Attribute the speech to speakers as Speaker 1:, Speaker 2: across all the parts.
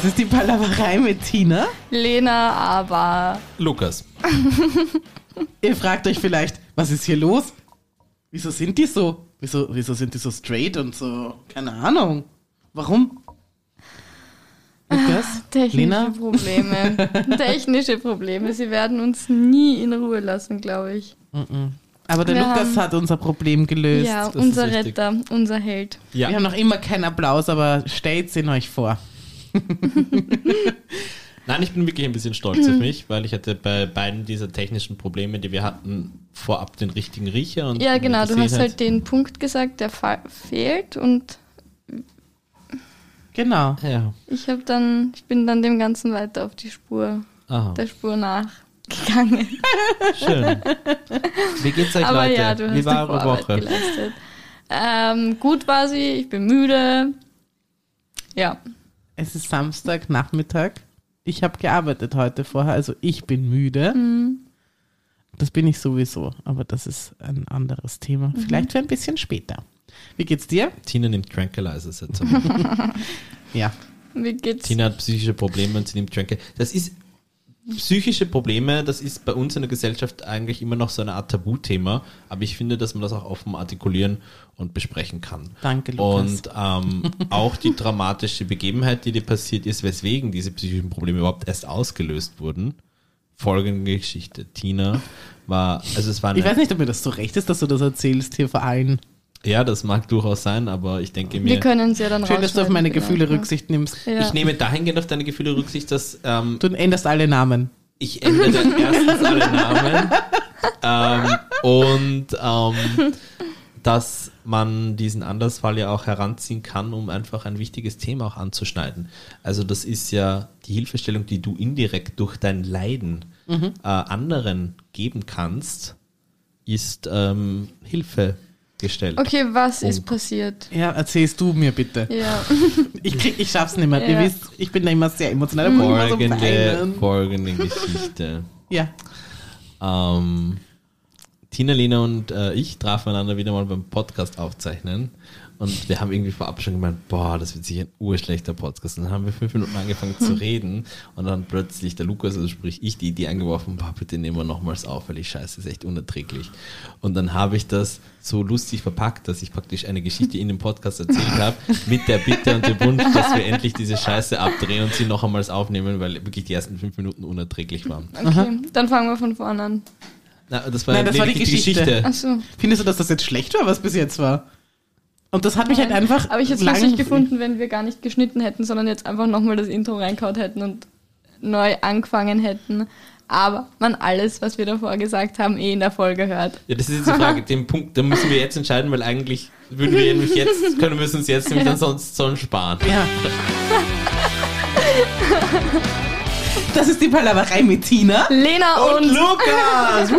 Speaker 1: Das ist die Palaverei mit Tina.
Speaker 2: Lena, aber
Speaker 3: Lukas.
Speaker 1: Ihr fragt euch vielleicht, was ist hier los? Wieso sind die so? Wieso, wieso sind die so straight und so? Keine Ahnung. Warum? Lukas?
Speaker 2: technische
Speaker 1: Lena?
Speaker 2: Probleme. technische Probleme. Sie werden uns nie in Ruhe lassen, glaube ich.
Speaker 1: Aber der
Speaker 2: Wir
Speaker 1: Lukas
Speaker 2: haben-
Speaker 1: hat unser Problem gelöst.
Speaker 2: Ja,
Speaker 3: ist
Speaker 2: unser
Speaker 3: richtig.
Speaker 2: Retter, unser Held.
Speaker 3: Ja.
Speaker 1: Wir haben noch immer keinen Applaus, aber stellt ihn euch vor.
Speaker 3: Nein, ich bin wirklich ein bisschen stolz auf mich, weil ich hatte bei beiden dieser technischen Probleme, die wir hatten, vorab den richtigen Riecher. Und
Speaker 2: Ja, genau, du hast halt den Punkt gesagt, der fehlt und
Speaker 1: Genau.
Speaker 3: Ja,
Speaker 2: ich habe dann, ich bin dann dem Ganzen weiter auf die Spur,
Speaker 3: aha,
Speaker 2: der Spur nachgegangen.
Speaker 3: schön. Wie geht's euch,
Speaker 2: Aber
Speaker 3: Leute?
Speaker 2: ja, du hast
Speaker 3: Wie
Speaker 2: die
Speaker 3: war eure Woche?
Speaker 2: geleistet. Ähm, gut war sie, ich bin müde. Ja,
Speaker 1: Es ist Samstagnachmittag. Ich habe gearbeitet heute vorher, also ich bin müde. Das bin ich sowieso, aber das ist ein anderes Thema. Vielleicht für ein bisschen später. Wie geht's dir?
Speaker 3: Tina nimmt Tranquilizers jetzt.
Speaker 1: Ja.
Speaker 2: wie geht's?
Speaker 3: Tina hat psychische Probleme und sie nimmt Tranquil. Das ist psychische Probleme, das ist bei uns in der Gesellschaft eigentlich immer noch so eine Art Tabuthema, aber ich finde, dass man das auch offen artikulieren und besprechen kann.
Speaker 1: Danke, Lukas.
Speaker 3: Und ähm, auch die dramatische Begebenheit, die dir passiert ist, weswegen diese psychischen Probleme überhaupt erst ausgelöst wurden. Folgende Geschichte. Tina war, also es war
Speaker 1: Ich
Speaker 3: eine,
Speaker 1: weiß nicht, ob mir das so recht ist, dass du das erzählst hier vor allen.
Speaker 3: Ja, das mag durchaus sein, aber ich denke mir,
Speaker 2: Wir können es ja dann
Speaker 1: Schön, dass du auf meine
Speaker 2: vielleicht,
Speaker 1: Gefühle. Rücksicht nimmst.
Speaker 2: Ja.
Speaker 3: ich nehme dahingehend auf deine Gefühle Rücksicht, dass ähm,
Speaker 1: Du änderst alle Namen.
Speaker 3: Ich ändere erstens alle Namen ähm, und ähm, dass man diesen Andersfall ja auch heranziehen kann, um einfach ein wichtiges Thema auch anzuschneiden. Also das ist ja die Hilfestellung, die du indirekt durch dein Leiden äh, anderen geben kannst, ist ähm, Hilfe gestellt.
Speaker 2: Okay, was ist
Speaker 3: Punkt.
Speaker 2: passiert?
Speaker 1: Ja, erzählst du mir bitte.
Speaker 2: Ja,
Speaker 1: Ich, krieg, ich schaff's nicht mehr.
Speaker 2: Ja.
Speaker 1: Ihr wisst, ich bin da immer sehr emotional. So
Speaker 3: Folgende,
Speaker 1: weinen.
Speaker 3: folgende Geschichte.
Speaker 1: Ja.
Speaker 3: Ähm, Tina, Lena und äh, ich trafen einander wieder mal beim Podcast aufzeichnen. Und wir haben irgendwie vorab schon gemeint, boah, das wird sicher ein urschlechter Podcast. Und dann haben wir fünf Minuten angefangen zu reden. Und dann plötzlich der Lukas, also sprich ich, die Idee angeworfen, boah, bitte nehmen wir nochmals auf, weil ich scheiße, ist echt unerträglich. Und dann habe ich das so lustig verpackt, dass ich praktisch eine Geschichte in dem Podcast erzählt habe, mit der Bitte und dem Wunsch, dass wir endlich diese Scheiße abdrehen und sie noch einmal aufnehmen, weil wirklich die ersten fünf Minuten unerträglich waren.
Speaker 2: okay. Dann fangen wir von vorne an.
Speaker 3: Na, das war,
Speaker 1: Nein, das war die
Speaker 3: lediglich
Speaker 1: Geschichte.
Speaker 2: Achso.
Speaker 1: Findest du, dass das jetzt schlecht war, was bis jetzt war? Und das hat mich halt einfach.
Speaker 2: Aber ich hätte es lustig gefunden, wenn wir gar nicht geschnitten hätten, sondern jetzt einfach nochmal das Intro reinkaut hätten und neu angefangen hätten. Aber man alles, was wir davor gesagt haben, eh in der Folge hört.
Speaker 3: Ja, das ist jetzt die Frage. Den Punkt, da müssen wir jetzt entscheiden, weil eigentlich würden wir nämlich jetzt, können wir es uns jetzt nämlich dann sonst sonst sparen.
Speaker 1: Ja. Das ist die Palaverei mit Tina.
Speaker 2: Lena und,
Speaker 3: Und Lukas! Woo!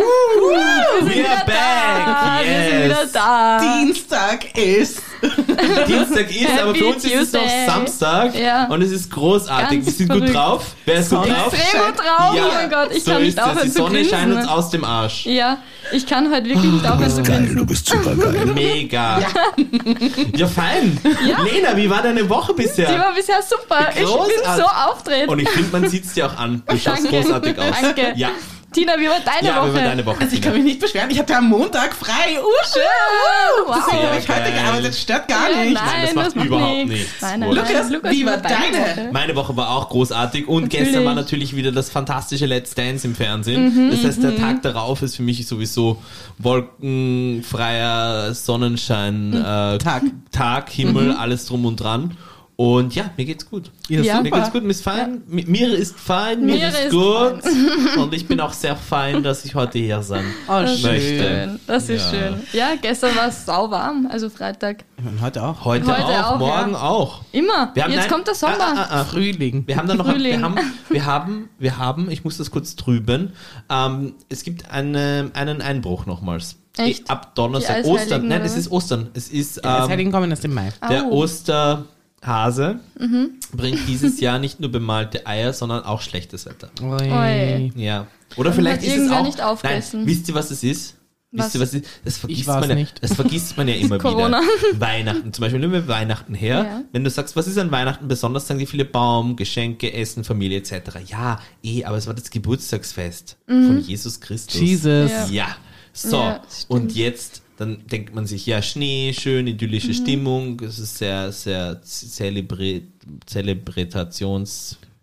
Speaker 3: We are
Speaker 2: Ah,
Speaker 3: back!
Speaker 2: wir sind wieder
Speaker 3: Yes!
Speaker 2: da.
Speaker 1: Dienstag ist.
Speaker 3: Dienstag ist, aber für uns ist es noch
Speaker 2: Tuesday.
Speaker 3: Samstag
Speaker 2: Ja.
Speaker 3: und es ist großartig.
Speaker 2: Ganz
Speaker 3: wir sind gut
Speaker 2: verrückt.
Speaker 3: drauf. Wer ist gut drauf?
Speaker 2: Extrem gut drauf.
Speaker 3: Ja,
Speaker 2: oh mein Gott, ich
Speaker 3: so
Speaker 2: kann nicht aufhören
Speaker 3: Die
Speaker 2: zu
Speaker 3: Sonne scheint uns
Speaker 2: grinsen.
Speaker 3: aus dem Arsch.
Speaker 2: Ja, ich kann heute wirklich nicht aufhören zu
Speaker 4: Geil, du
Speaker 2: grinsen.
Speaker 4: bist super geil.
Speaker 3: Mega. Ja, fein. Lena, wie war deine Woche bisher?
Speaker 2: Die war bisher super. Ich bin
Speaker 3: Großartig.
Speaker 2: so auftreten.
Speaker 3: Und ich finde, man sieht es dir auch an. Du schaust großartig aus.
Speaker 2: Danke.
Speaker 3: Ja,
Speaker 2: Tina, wie war deine
Speaker 3: ja
Speaker 2: Woche?
Speaker 3: wie war deine Woche?
Speaker 1: Also ich kann mich nicht beschweren. Ich hatte am Montag frei. Urschön.
Speaker 2: Wow.
Speaker 1: Deswegen habe ich heute
Speaker 3: geil.
Speaker 1: gearbeitet. Stört gar
Speaker 2: Ja,
Speaker 1: nicht.
Speaker 2: nein,
Speaker 3: das macht überhaupt
Speaker 2: nichts.
Speaker 3: nichts.
Speaker 2: Nein, nein, nein.
Speaker 1: Lukas, wie war deine?
Speaker 2: Woche?
Speaker 3: Meine Woche war auch großartig und
Speaker 2: Natürlich.
Speaker 3: gestern war natürlich wieder das fantastische Let's Dance im Fernsehen.
Speaker 2: Mhm,
Speaker 3: das heißt, der Tag darauf ist für mich sowieso wolkenfreier Sonnenschein, äh,
Speaker 1: Tag.
Speaker 3: Tag, Himmel, alles drum und dran. Und ja, mir geht's gut.
Speaker 1: Ja,
Speaker 2: Ja.
Speaker 3: Mir geht's gut, mir ist fein. Mi- Mir ist fein, mir,
Speaker 2: Mir
Speaker 3: ist,
Speaker 2: ist
Speaker 3: gut. Und ich bin auch sehr fein, dass ich heute hier sein
Speaker 1: Oh,
Speaker 2: Das ist
Speaker 3: möchte.
Speaker 2: schön. Das ist
Speaker 3: Ja.
Speaker 2: schön. Ja, gestern war es sauwarm, also Freitag.
Speaker 1: Meine, heute auch.
Speaker 3: Heute,
Speaker 2: Heute
Speaker 3: auch,
Speaker 2: auch,
Speaker 3: morgen
Speaker 2: ja.
Speaker 3: auch.
Speaker 2: Immer.
Speaker 3: Wir haben-
Speaker 2: Jetzt
Speaker 3: nein,
Speaker 2: kommt der Sommer.
Speaker 3: Ah, ah, ah,
Speaker 1: Frühling.
Speaker 3: Wir haben dann noch,
Speaker 2: Frühling.
Speaker 3: wir haben, wir haben, wir haben, ich muss das kurz trüben, ähm, es gibt eine, einen Einbruch nochmals.
Speaker 2: Echt?
Speaker 3: Ab Donnerstag, Ostern, nein, es ist Ostern, es ist,
Speaker 1: Das
Speaker 3: ähm,
Speaker 1: Heiligen kommen erst im Mai.
Speaker 3: der
Speaker 2: Au.
Speaker 3: Osterhase
Speaker 2: Mhm.
Speaker 3: bringt dieses Jahr nicht nur bemalte Eier, sondern auch schlechtes Wetter.
Speaker 1: Oi.
Speaker 3: Ja. Oder
Speaker 2: Dann
Speaker 3: vielleicht ist es auch,
Speaker 2: nicht aufgegessen.
Speaker 3: nein, wisst ihr, was es ist? Wisst ihr, was ist? Das vergisst man ja,
Speaker 1: nicht.
Speaker 3: das vergisst man ja immer
Speaker 2: Corona.
Speaker 3: wieder. Weihnachten, zum Beispiel nehmen wir Weihnachten her.
Speaker 2: Ja.
Speaker 3: Wenn du sagst, was ist an Weihnachten besonders, sagen die viele Baum, Geschenke, Essen, Familie etc. Ja, eh, aber es war das Geburtstagsfest von Jesus Christus.
Speaker 1: Jesus.
Speaker 2: Ja.
Speaker 3: Ja. So, und jetzt, dann denkt man sich, ja, Schnee, schön, idyllische
Speaker 2: Mhm.
Speaker 3: Stimmung, es ist sehr, sehr zelebri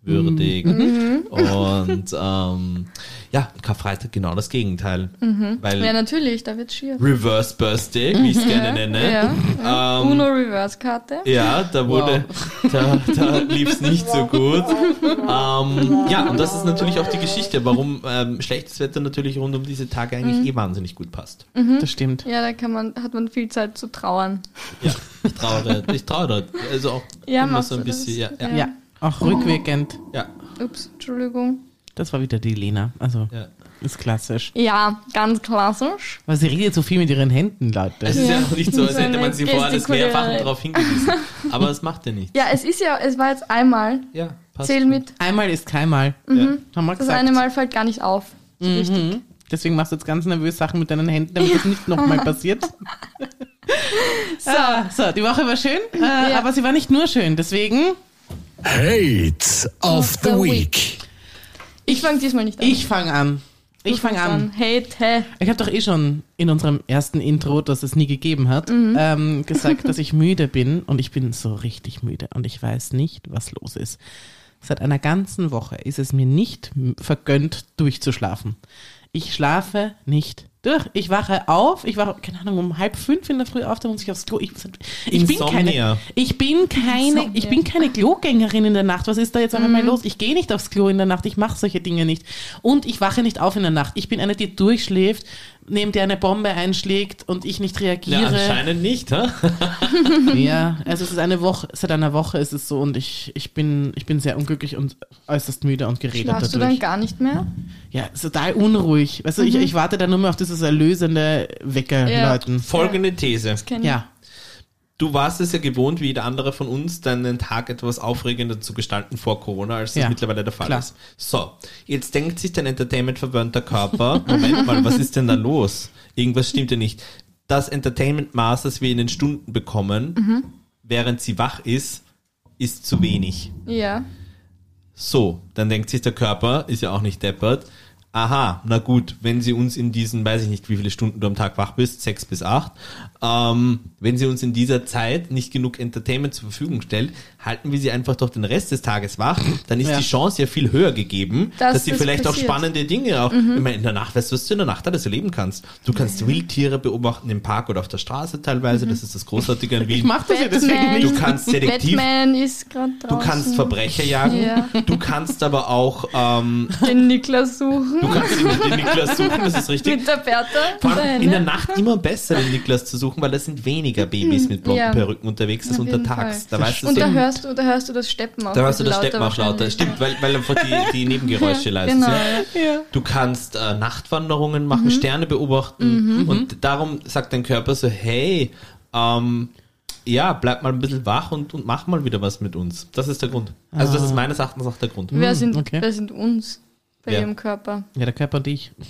Speaker 3: zelebrationswürdig.
Speaker 2: Mhm.
Speaker 3: Und ähm, ja, Karfreitag genau das Gegenteil. Weil
Speaker 2: Mhm. Ja, natürlich, da wird's schier.
Speaker 3: Reverse Birthday, wie ich es gerne nenne.
Speaker 2: Ja, ja.
Speaker 3: Ähm,
Speaker 2: Uno Reverse Karte.
Speaker 3: ja, da wurde, da, da lief es nicht so gut. Ähm, ja, und das ist natürlich auch die Geschichte, warum ähm, schlechtes Wetter natürlich rund um diese Tage eigentlich
Speaker 2: Mhm.
Speaker 3: eh wahnsinnig gut passt.
Speaker 1: Das stimmt.
Speaker 2: Ja, da kann man, hat man viel Zeit zu trauern.
Speaker 3: Ja, ich trauere, ich trauere. Also auch
Speaker 2: Ja,
Speaker 3: immer so ein bisschen, ja, ja,
Speaker 2: Ja.
Speaker 1: Auch rückwirkend.
Speaker 3: ja,
Speaker 2: Ups, Entschuldigung.
Speaker 1: Das war wieder die Lena. Also,
Speaker 3: ja.
Speaker 1: ist klassisch.
Speaker 2: Ja, ganz klassisch.
Speaker 1: Weil sie redet so viel mit ihren Händen, Leute.
Speaker 3: Es ist ja,
Speaker 2: Ja.
Speaker 3: auch nicht so, als
Speaker 2: So
Speaker 3: hätte man sie vorher das
Speaker 2: Gestikuläre-
Speaker 3: mehrfach darauf hingewiesen. Aber es macht ja nichts.
Speaker 2: Ja, es ist ja, es war jetzt einmal.
Speaker 3: Ja, passt.
Speaker 2: Zähl mit.
Speaker 1: Einmal ist keinmal.
Speaker 3: Ja.
Speaker 1: Haben wir
Speaker 2: Das
Speaker 1: gesagt.
Speaker 2: eine Mal fällt gar nicht auf. So richtig.
Speaker 1: Mhm. Deswegen machst du jetzt ganz nervös Sachen mit deinen Händen, damit das nicht nochmal passiert. so. so, die Woche war schön, äh, aber sie war nicht nur schön. Deswegen,
Speaker 4: Hate of the Week.
Speaker 2: Ich fange diesmal nicht an.
Speaker 1: ich fange an. Ich fange
Speaker 2: fängst
Speaker 1: an.
Speaker 2: Hate.
Speaker 1: Ich habe doch eh schon in unserem ersten Intro, das es nie gegeben hat, ähm, gesagt, dass ich müde bin und ich bin so richtig müde und ich weiß nicht, was los ist. Seit einer ganzen Woche ist es mir nicht m- vergönnt, durchzuschlafen. Ich schlafe nicht durch. Ich wache auf, ich wache, keine Ahnung, um halb fünf in der Früh auf, da muss ich aufs Klo. Ich, ich bin keine, ich bin keine, ich bin keine Klogängerin in der Nacht. Was ist da jetzt auf einmal los? Ich gehe nicht aufs Klo in der Nacht. Ich mache solche Dinge nicht. Und ich wache nicht auf in der Nacht. Ich bin eine, die durchschläft, neben der eine Bombe einschlägt und ich nicht
Speaker 3: Ja,
Speaker 1: reagiere.
Speaker 3: anscheinend nicht, hä?
Speaker 1: Ja, also es ist eine Woche, seit einer Woche ist es so und ich, ich bin, ich bin sehr unglücklich und äußerst müde und geredet
Speaker 2: Schlafst du
Speaker 1: dadurch.
Speaker 2: dann gar nicht mehr?
Speaker 1: Ja, total unruhig. Weißt du, ich, ich warte da nur mehr auf dieses erlösende Weckerläuten.
Speaker 3: Folgende These.
Speaker 2: Kenn ich.
Speaker 1: Ja.
Speaker 3: Du warst es ja gewohnt, wie jeder andere von uns, deinen Tag etwas aufregender zu gestalten vor Corona, als das
Speaker 1: Ja,
Speaker 3: mittlerweile der Fall
Speaker 1: klar.
Speaker 3: ist. So, jetzt denkt sich dein entertainment-verwöhnter Körper, Moment mal, was ist denn da los? Irgendwas stimmt ja nicht. Das Entertainment-Maß, das wir in den Stunden bekommen,
Speaker 2: Mhm.
Speaker 3: während sie wach ist, ist zu wenig.
Speaker 2: Ja.
Speaker 3: So, dann denkt sich der Körper, ist ja auch nicht deppert, aha, na gut, wenn sie uns in diesen, weiß ich nicht, wie viele Stunden du am Tag wach bist, sechs bis acht, ähm, wenn sie uns in dieser Zeit nicht genug Entertainment zur Verfügung stellt, halten wir sie einfach doch den Rest des Tages wach, dann ist
Speaker 1: Ja.
Speaker 3: die Chance ja viel höher gegeben,
Speaker 2: Dass
Speaker 3: dass sie
Speaker 2: das
Speaker 3: vielleicht auch
Speaker 2: passiert. Mhm.
Speaker 3: spannende Dinge auch, ich meine, in der Nacht, weißt du, was du in der Nacht alles erleben kannst? Du kannst Wildtiere beobachten im Park oder auf der Straße teilweise, das ist das Großartige an
Speaker 1: Ich
Speaker 3: Wien.
Speaker 1: mach das ja deswegen nicht.
Speaker 3: Du kannst Detektiv,
Speaker 2: Batman ist gerade
Speaker 3: du
Speaker 2: draußen.
Speaker 3: kannst Verbrecher jagen,
Speaker 2: Ja.
Speaker 3: du kannst aber auch ähm,
Speaker 2: Den Niklas suchen.
Speaker 3: Du kannst den, den Niklas suchen, das ist richtig.
Speaker 2: Mit der Bertha.
Speaker 3: Vor allem in der Nacht immer besser, den Niklas zu suchen, weil da sind weniger Babys mit blonden
Speaker 2: Ja.
Speaker 3: Perücken unterwegs als untertags. Da weißt du
Speaker 2: Und
Speaker 3: so,
Speaker 2: da hörst du, da hörst du das Steppen auch.
Speaker 3: da hörst du das Steppen auch lauter. Stimmt, weil, weil einfach die, die Nebengeräusche leise
Speaker 2: Genau.
Speaker 3: sind.
Speaker 2: Ja.
Speaker 3: Du kannst äh, Nachtwanderungen machen,
Speaker 2: Mhm.
Speaker 3: Sterne beobachten und darum sagt dein Körper so, hey, ähm, ja, bleib mal ein bisschen wach und, und mach mal wieder was mit uns. Das ist der Grund. Also das ist meines Erachtens auch der Grund.
Speaker 2: Wer, sind,
Speaker 1: okay.
Speaker 2: wer sind uns bei
Speaker 3: Ja.
Speaker 2: ihrem Körper?
Speaker 1: Ja, der Körper und ich.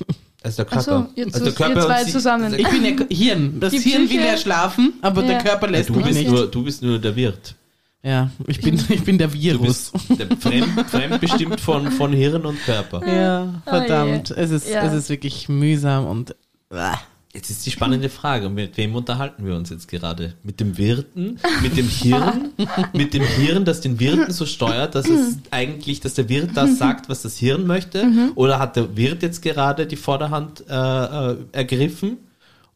Speaker 3: Also der
Speaker 2: Ach so,
Speaker 3: Körper.
Speaker 2: ihr
Speaker 3: also der Körper
Speaker 2: ihr zwei
Speaker 3: und sie-
Speaker 2: zusammen.
Speaker 1: Ich bin ja Hirn. Das
Speaker 2: Die
Speaker 1: Hirn will ja schlafen, aber der
Speaker 2: Ja.
Speaker 1: Körper
Speaker 3: ja,
Speaker 1: lässt
Speaker 3: du,
Speaker 1: mich
Speaker 3: bist
Speaker 1: nicht.
Speaker 3: nur, du bist nur der Wirt.
Speaker 1: Ja, ich bin, ich bin der
Speaker 3: Du
Speaker 1: Virus.
Speaker 3: bist der fremd, fremdbestimmt von, von Hirn und Körper.
Speaker 1: Ja, verdammt.
Speaker 2: je.
Speaker 1: es, ist,
Speaker 2: Ja.
Speaker 1: es ist wirklich mühsam und. Ah.
Speaker 3: Jetzt ist die spannende Frage, mit wem unterhalten wir uns jetzt gerade? Mit dem Wirten? Mit dem Hirn? mit dem Hirn, das den Wirten so steuert, dass es eigentlich, dass der Wirt das sagt, was das Hirn möchte? Oder hat der Wirt jetzt gerade die Vorderhand äh, äh, ergriffen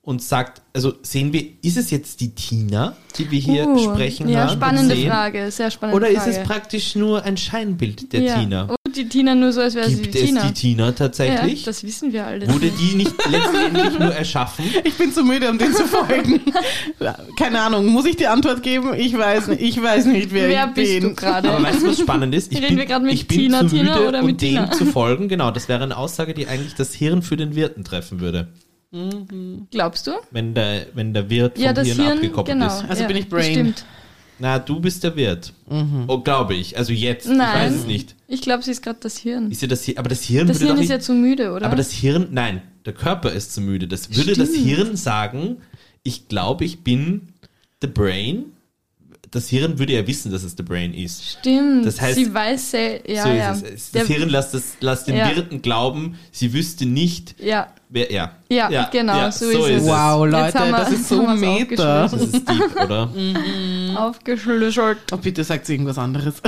Speaker 3: und sagt, also sehen wir, ist es jetzt die Tina, die wir hier
Speaker 2: Uh,
Speaker 3: sprechen
Speaker 2: Ja,
Speaker 3: hören und
Speaker 2: spannende
Speaker 3: sehen?
Speaker 2: Frage, sehr spannende
Speaker 3: Oder
Speaker 2: Frage.
Speaker 3: ist es praktisch nur ein Scheinbild der
Speaker 2: ja.
Speaker 3: Tina?
Speaker 2: Oh, die Tina nur so, als wäre sie
Speaker 3: Gibt
Speaker 2: die
Speaker 3: es
Speaker 2: Tina.
Speaker 3: die Tina
Speaker 2: ja,
Speaker 3: tatsächlich?
Speaker 2: das wissen wir alle.
Speaker 3: Wurde die nicht letztendlich nur erschaffen?
Speaker 1: Ich bin zu müde, um den zu folgen. Keine Ahnung, muss ich die Antwort geben? Ich weiß nicht. Ich weiß nicht, wer,
Speaker 2: Wer
Speaker 1: ich
Speaker 2: bist
Speaker 1: bin.
Speaker 2: du gerade?
Speaker 3: Aber weißt du, was spannend ist? Ich
Speaker 2: Reden
Speaker 3: bin,
Speaker 2: wir gerade mit
Speaker 3: ich bin
Speaker 2: Tina,
Speaker 3: zu
Speaker 2: Tina
Speaker 3: müde,
Speaker 2: oder
Speaker 3: um
Speaker 2: mit Tina?
Speaker 3: dem zu folgen. Genau, das wäre eine Aussage, die eigentlich das Hirn für den Wirten treffen würde.
Speaker 2: Glaubst du?
Speaker 3: Wenn der, wenn der Wirt vom
Speaker 2: Ja, das
Speaker 3: Hirn,
Speaker 2: Hirn,
Speaker 3: abgekoppelt
Speaker 2: genau.
Speaker 3: ist.
Speaker 1: Also
Speaker 2: ja,
Speaker 1: bin ich Brain.
Speaker 2: Bestimmt.
Speaker 3: Na, du bist der Wirt. Oh, glaube ich. Also jetzt.
Speaker 2: Nein.
Speaker 3: Ich weiß es nicht.
Speaker 2: Ich glaube, sie ist gerade das Hirn.
Speaker 3: Ist ja das Hirn, aber das Hirn
Speaker 2: Das
Speaker 3: würde
Speaker 2: Hirn
Speaker 3: doch
Speaker 2: ist
Speaker 3: nicht,
Speaker 2: ja zu müde, oder?
Speaker 3: aber das Hirn, nein. der Körper ist zu müde. Das würde das
Speaker 1: Stimmt.
Speaker 3: Hirn sagen, ich glaube, ich bin the brain. Das Hirn würde ja wissen, dass es the brain ist.
Speaker 2: Stimmt.
Speaker 3: Das heißt,
Speaker 2: sie weiß sehr, ja,
Speaker 3: so
Speaker 2: ja.
Speaker 3: ist es.
Speaker 2: Der-
Speaker 3: Das Hirn lässt, das, lässt den
Speaker 2: Ja.
Speaker 3: Wirten glauben, sie wüsste nicht,
Speaker 2: ja,
Speaker 3: wer er.
Speaker 2: Ja, genau, so ist es.
Speaker 1: Wow,
Speaker 2: Jetzt
Speaker 1: Leute,
Speaker 2: wir-
Speaker 1: das ist so meta.
Speaker 3: Das ist deep, oder?
Speaker 2: aufgeschlüsselt.
Speaker 1: Oh, bitte sagt irgendwas anderes.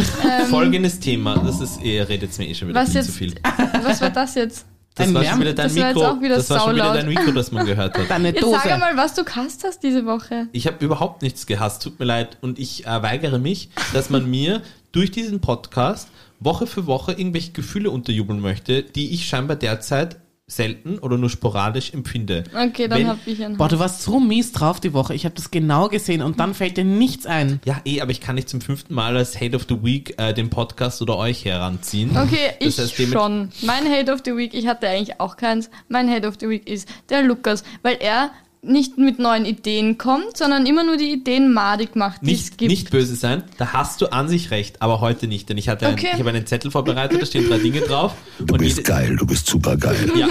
Speaker 3: Folgendes Thema, das ist, ihr redet jetzt mir eh schon wieder
Speaker 2: Was
Speaker 3: viel
Speaker 2: jetzt,
Speaker 3: zu viel.
Speaker 2: was war das jetzt?
Speaker 3: Das war schon wieder dein
Speaker 2: Das war jetzt
Speaker 3: Mikro,
Speaker 2: auch wieder
Speaker 3: das war schon wieder dein Mikro, das man gehört hat.
Speaker 1: Deine
Speaker 2: Jetzt
Speaker 1: Dose.
Speaker 2: sag einmal, was du gehasst hast diese Woche.
Speaker 3: Ich habe überhaupt nichts gehasst, tut mir leid. Und ich äh, weigere mich, dass man mir durch diesen Podcast Woche für Woche irgendwelche Gefühle unterjubeln möchte, die ich scheinbar derzeit selten oder nur sporadisch empfinde.
Speaker 2: Okay, dann
Speaker 3: Wenn-
Speaker 2: hab ich einen.
Speaker 1: Boah, du warst so mies drauf die Woche. Ich habe das genau gesehen und dann fällt dir nichts ein.
Speaker 3: Ja, eh, aber ich kann nicht zum fünften Mal als Hate of the Week äh, den Podcast oder euch heranziehen.
Speaker 2: Okay, ich
Speaker 3: Das heißt, damit-
Speaker 2: schon. Mein Hate of the Week, ich hatte eigentlich auch keins. Mein Hate of the Week ist der Lukas, weil er nicht mit neuen Ideen kommt, sondern immer nur die Ideen madig macht, die es
Speaker 3: Nicht,
Speaker 2: gibt.
Speaker 3: nicht böse sein, da hast du an sich recht, aber heute nicht, denn ich hatte
Speaker 2: Okay.
Speaker 3: ich habe einen Zettel vorbereitet, da stehen drei Dinge drauf.
Speaker 4: Du
Speaker 3: und
Speaker 4: bist geil, du bist super geil.
Speaker 3: Ja.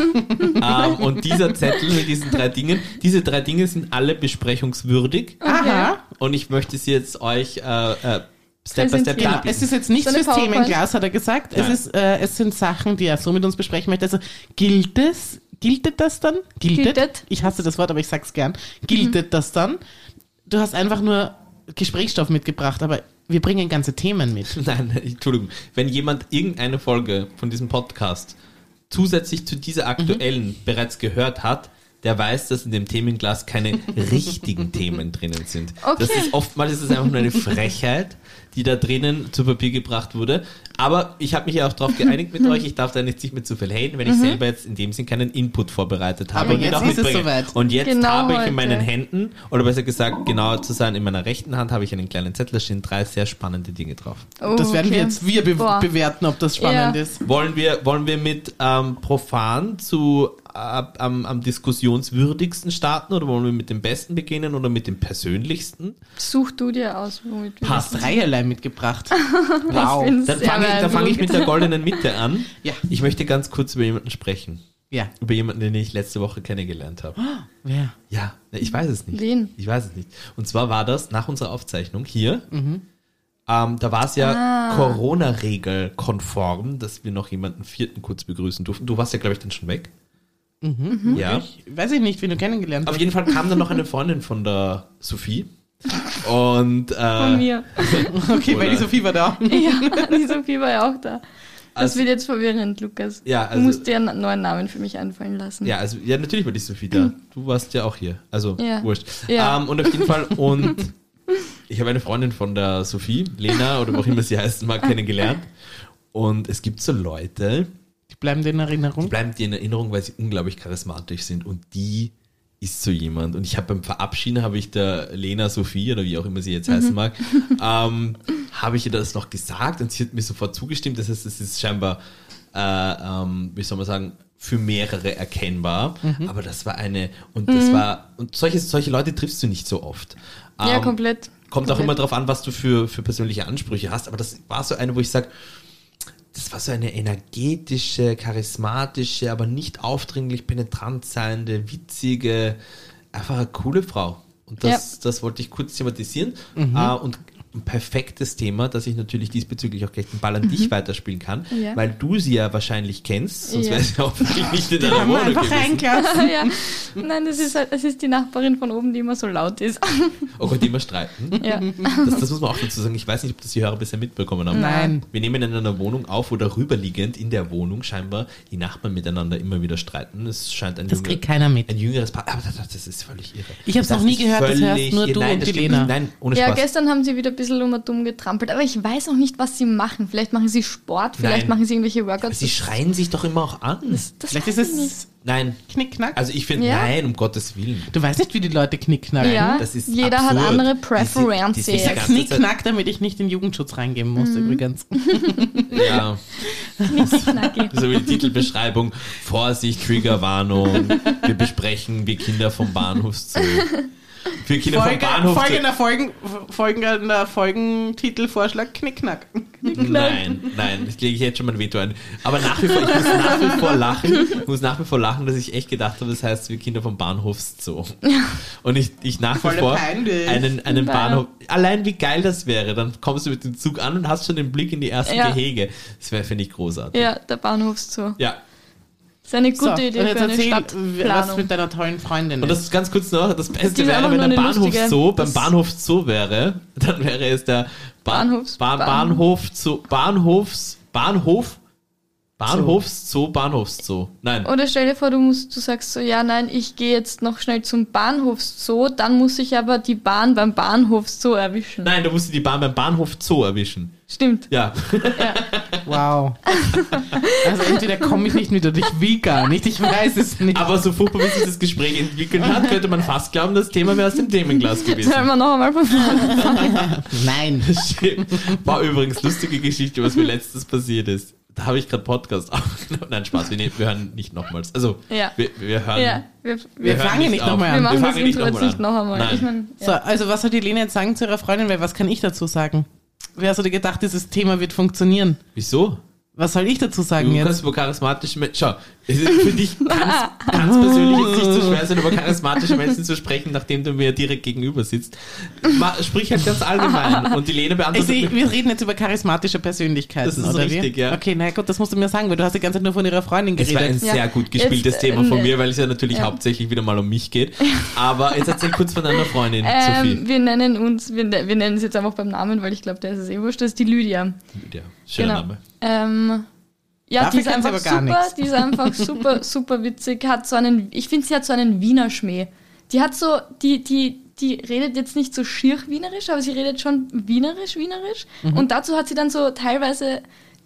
Speaker 3: ähm, und dieser Zettel mit diesen drei Dingen, diese drei Dinge sind alle besprechungswürdig.
Speaker 1: Aha.
Speaker 3: Und ich möchte sie jetzt euch äh, äh, Step by Step.
Speaker 1: Genau, es ist jetzt nicht
Speaker 2: So.
Speaker 1: Themenglas, hat er gesagt. Es, ist, äh, es sind Sachen, die er so mit uns besprechen möchte. Also gilt es, giltet das dann? Giltet?
Speaker 2: Giltet.
Speaker 1: Ich hasse das Wort, aber ich sag's gern. Giltet das dann? Du hast einfach nur Gesprächsstoff mitgebracht, aber wir bringen ganze Themen mit.
Speaker 3: Nein, Entschuldigung. Wenn jemand irgendeine Folge von diesem Podcast zusätzlich zu dieser aktuellen bereits gehört hat, der weiß, dass in dem Themenglas keine richtigen Themen drinnen sind. Das
Speaker 2: Okay.
Speaker 3: ist oftmals ist es einfach nur eine Frechheit, die da drinnen zu Papier gebracht wurde. Aber ich habe mich ja auch darauf geeinigt mit euch, ich darf da nicht sich mit zu viel haten, wenn ich selber jetzt in dem Sinn keinen Input vorbereitet habe
Speaker 1: Aber
Speaker 3: und
Speaker 1: jetzt ist es soweit.
Speaker 3: Und jetzt
Speaker 2: Genau
Speaker 3: habe ich
Speaker 2: heute.
Speaker 3: in meinen Händen, oder besser gesagt, genauer zu sein, in meiner rechten Hand habe ich einen kleinen Zettel, da stehen drei sehr spannende Dinge drauf.
Speaker 2: Oh,
Speaker 1: Das werden wir
Speaker 2: okay.
Speaker 1: jetzt wir be
Speaker 2: Boah.
Speaker 1: bewerten, ob das spannend
Speaker 2: Ja.
Speaker 1: ist.
Speaker 3: Wollen wir, wollen wir mit ähm, profan zu am, am diskussionswürdigsten starten oder wollen wir mit dem besten beginnen oder mit dem persönlichsten?
Speaker 2: Such du dir aus, womit wir
Speaker 1: Passt dreierlei mitgebracht. Wow.
Speaker 3: Dann fange ich, dann fang ich mit der goldenen Mitte an.
Speaker 1: Ja.
Speaker 3: Ich möchte ganz kurz über jemanden sprechen.
Speaker 1: Ja.
Speaker 3: Über jemanden, den ich letzte Woche kennengelernt habe.
Speaker 1: Wer?
Speaker 3: Ja, ich weiß es nicht.
Speaker 2: Wen?
Speaker 3: Ich weiß es nicht. Und zwar war das nach unserer Aufzeichnung hier.
Speaker 1: Mhm.
Speaker 3: Ähm, da war es ja
Speaker 2: Ah.
Speaker 3: Corona-Regel konform, dass wir noch jemanden vierten kurz begrüßen durften. Du warst ja, glaube ich, dann schon weg.
Speaker 2: Mhm.
Speaker 3: Ja.
Speaker 1: Ich weiß ich nicht, wie du kennengelernt
Speaker 3: Auf
Speaker 1: hast.
Speaker 3: jeden Fall kam dann noch eine Freundin von der Sophie. Und äh,
Speaker 2: Von mir.
Speaker 1: Okay, weil die Sophie war da.
Speaker 2: Ja, die Sophie war ja auch da. Das
Speaker 3: Also-
Speaker 2: wird jetzt verwirrend, Lukas.
Speaker 3: Ja,
Speaker 2: du
Speaker 3: also-
Speaker 2: musst dir einen neuen Namen für mich einfallen lassen.
Speaker 3: ja, also ja, natürlich war die Sophie da. Du warst ja auch hier. Also
Speaker 2: Ja.
Speaker 3: wurscht.
Speaker 2: Ja.
Speaker 3: Ähm, und auf jeden Fall und ich habe eine Freundin von der Sophie, Lena oder wie auch immer sie heißen mag, kennengelernt. Und es gibt so Leute,
Speaker 1: Die bleiben dir in
Speaker 3: die
Speaker 1: Erinnerung.
Speaker 3: bleiben dir in Erinnerung, weil sie unglaublich charismatisch sind und die ist so jemand. Und ich habe beim Verabschieden, habe ich der Lena Sophie oder wie auch immer sie jetzt heißen mag, ähm, habe ich ihr das noch gesagt und sie hat mir sofort zugestimmt. Das heißt, es ist scheinbar, äh, ähm, wie soll man sagen, für mehrere erkennbar. Aber das war eine, und das war, und solche, solche Leute triffst du nicht so oft.
Speaker 2: Ja,
Speaker 3: Ähm,
Speaker 2: komplett.
Speaker 3: Kommt auch
Speaker 2: komplett.
Speaker 3: immer darauf an, was du für, für persönliche Ansprüche hast. Aber das war so eine, wo ich sage, das war so eine energetische, charismatische, aber nicht aufdringlich penetrant seiende, witzige, einfach eine coole Frau. Und das, das wollte ich kurz thematisieren. Äh, und ein perfektes Thema, dass ich natürlich diesbezüglich auch gleich den Ball an dich weiterspielen kann,
Speaker 2: Ja.
Speaker 3: weil du sie ja wahrscheinlich kennst, sonst
Speaker 2: Ja.
Speaker 3: wäre sie hoffentlich nicht in deiner Wohnung
Speaker 1: einfach reingelassen.
Speaker 2: ja. Nein, das ist halt, das ist die Nachbarin von oben, die immer so laut ist.
Speaker 3: Oh Gott, die immer streiten.
Speaker 2: ja.
Speaker 3: Das, das muss man auch dazu sagen. Ich weiß nicht, ob das die Hörer bisher mitbekommen haben.
Speaker 1: Nein.
Speaker 3: Wir nehmen in einer Wohnung auf, wo darüberliegend in der Wohnung scheinbar die Nachbarn miteinander immer wieder streiten. Es scheint ein,
Speaker 1: Das
Speaker 3: Junge-
Speaker 1: kriegt keiner mit.
Speaker 3: ein jüngeres Paar. Aber das, ist völlig irre.
Speaker 1: Ich hab's
Speaker 3: Das
Speaker 1: noch nie gehört, das hörst nur du
Speaker 3: Nein,
Speaker 1: und die Lena.
Speaker 3: Nein, ohne
Speaker 2: ja,
Speaker 3: Spaß.
Speaker 2: gestern haben sie wieder ein bisschen um und dumm getrampelt, aber ich weiß auch nicht, was sie machen. Vielleicht machen sie Sport, vielleicht
Speaker 3: Nein.
Speaker 2: machen sie irgendwelche Workouts.
Speaker 3: Sie schreien sich doch immer auch an.
Speaker 2: das
Speaker 1: Vielleicht ist
Speaker 2: ich nicht.
Speaker 1: es
Speaker 3: Nein.
Speaker 1: Knickknack.
Speaker 3: Also ich finde,
Speaker 2: Ja.
Speaker 3: nein, um Gottes Willen.
Speaker 1: du weißt nicht, wie die Leute knickknacken.
Speaker 2: Ja,
Speaker 3: Das ist
Speaker 2: jeder
Speaker 3: absurd.
Speaker 2: hat andere Preferences.
Speaker 1: Ich sag Knickknack, damit ich nicht in Jugendschutz reingeben muss,
Speaker 2: Mhm.
Speaker 1: übrigens.
Speaker 3: Ja.
Speaker 2: Knacki.
Speaker 3: So wie die Titelbeschreibung. Vorsicht, Triggerwarnung. Wir besprechen, wie Kinder vom Bahnhof zu. Für Kinder
Speaker 1: Folge,
Speaker 3: vom Bahnhof
Speaker 1: folgender, Folgen, folgender Folgentitelvorschlag: Knickknack.
Speaker 3: Nein, nein, ich lege jetzt schon mein Veto ein. Aber nach wie vor, ich muss nach wie vor lachen, ich muss nach wie vor lachen, dass ich echt gedacht habe, das heißt, wir Kinder vom Bahnhofszoo. Und ich, ich nach wie vor
Speaker 1: peinlich.
Speaker 3: einen, einen. Bahnhof, allein wie geil das wäre, dann kommst du mit dem Zug an und hast schon den Blick in die ersten
Speaker 2: Ja.
Speaker 3: Gehege. Das wäre, finde ich, großartig.
Speaker 2: Ja, der Bahnhofszoo.
Speaker 3: Ja.
Speaker 2: Das ist eine
Speaker 1: So,
Speaker 2: gute
Speaker 1: und
Speaker 2: Idee
Speaker 1: jetzt
Speaker 2: für eine
Speaker 1: erzähl, was
Speaker 2: Stadtplanung.
Speaker 1: mit deiner tollen Freundin
Speaker 3: Und das ist ganz kurz noch, das Beste wäre, wenn der Bahnhof
Speaker 2: lustige-
Speaker 3: Zoo beim Bahnhof Zoo wäre, dann wäre es der ba
Speaker 2: Bahnhofs-
Speaker 3: ba
Speaker 2: Bahn-
Speaker 3: Bahnhof Zoo, Bahnhofs, Bahnhof, Bahnhofszoo, Bahnhofszoo. Nein.
Speaker 2: Oder stell dir vor, du musst, du sagst so, ja, nein, ich gehe jetzt noch schnell zum Bahnhofszoo, dann muss ich aber die Bahn beim Bahnhofszoo erwischen.
Speaker 3: Nein, du musst die Bahn beim Bahnhof Zoo erwischen.
Speaker 2: Stimmt.
Speaker 3: Ja.
Speaker 1: Wow. Also entweder komme ich nicht mit oder ich will gar nicht. Ich weiß es nicht.
Speaker 3: Aber so furchtbar, wie sich das Gespräch entwickelt hat, könnte man fast glauben, das Thema wäre aus dem Themenglas gewesen.
Speaker 2: Sollen wir noch einmal von vorne
Speaker 1: Nein.
Speaker 3: Stimmt. War übrigens lustige Geschichte, was mir letztes passiert ist. Da habe ich gerade Podcast aufgenommen. Nein, Spaß, wir, ne- wir hören nicht nochmals. Also,
Speaker 2: Ja.
Speaker 3: wir, wir hören.
Speaker 2: Ja, wir,
Speaker 1: Wir
Speaker 2: wir,
Speaker 3: hören
Speaker 1: fangen nicht nochmal
Speaker 2: wir
Speaker 1: an.
Speaker 2: machen das
Speaker 3: fangen nicht
Speaker 2: Intro jetzt
Speaker 3: nochmal
Speaker 2: nicht noch einmal.
Speaker 3: Nein.
Speaker 2: Ich mein,
Speaker 1: So,
Speaker 2: ja.
Speaker 1: also was hat die Lena jetzt sagen zu ihrer Freundin? Weil was kann ich dazu sagen? Wer dir gedacht, dieses Thema wird funktionieren?
Speaker 3: Wieso?
Speaker 1: Was soll ich dazu sagen
Speaker 3: Du
Speaker 1: jetzt?
Speaker 3: kannst über charismatische Menschen. Schau, es ist für dich ganz, ganz persönlich jetzt nicht so schwer sein, über charismatische Menschen zu sprechen, nachdem du mir direkt gegenüber sitzt. Ma, sprich halt ganz allgemein. Und die Lena
Speaker 1: Ich
Speaker 3: beantwortet
Speaker 1: seh,
Speaker 3: mir-
Speaker 1: wir reden jetzt über charismatische Persönlichkeiten,
Speaker 3: Das ist
Speaker 1: oder
Speaker 3: richtig,
Speaker 1: wie?
Speaker 3: ja.
Speaker 1: Okay, na gut, das musst du mir sagen, weil du hast die ganze Zeit nur von ihrer Freundin
Speaker 3: Es war ein
Speaker 1: geredet.
Speaker 2: Ja.
Speaker 3: sehr gut gespieltes
Speaker 2: Jetzt,
Speaker 3: Thema von
Speaker 2: äh,
Speaker 3: mir, weil es ja natürlich
Speaker 2: ja.
Speaker 3: hauptsächlich wieder mal um mich geht. Aber jetzt erzähl kurz von deiner Freundin, Sophie.
Speaker 2: Ähm, wir nennen uns, wir, wir nennen sie jetzt einfach beim Namen, weil ich glaube, der ist es eh wurscht, das ist die Lydia.
Speaker 3: Ja, schöner
Speaker 2: genau.
Speaker 3: Name.
Speaker 2: Ähm, ja,
Speaker 1: Dafür
Speaker 2: die ist einfach super,
Speaker 1: nichts.
Speaker 2: die ist einfach super, super witzig, hat so einen, ich finde, sie hat so einen Wiener Schmäh. Die hat so, die, die, die redet jetzt nicht so schier wienerisch, aber sie redet schon wienerisch, wienerisch.
Speaker 1: Mhm.
Speaker 2: Und dazu hat sie dann so teilweise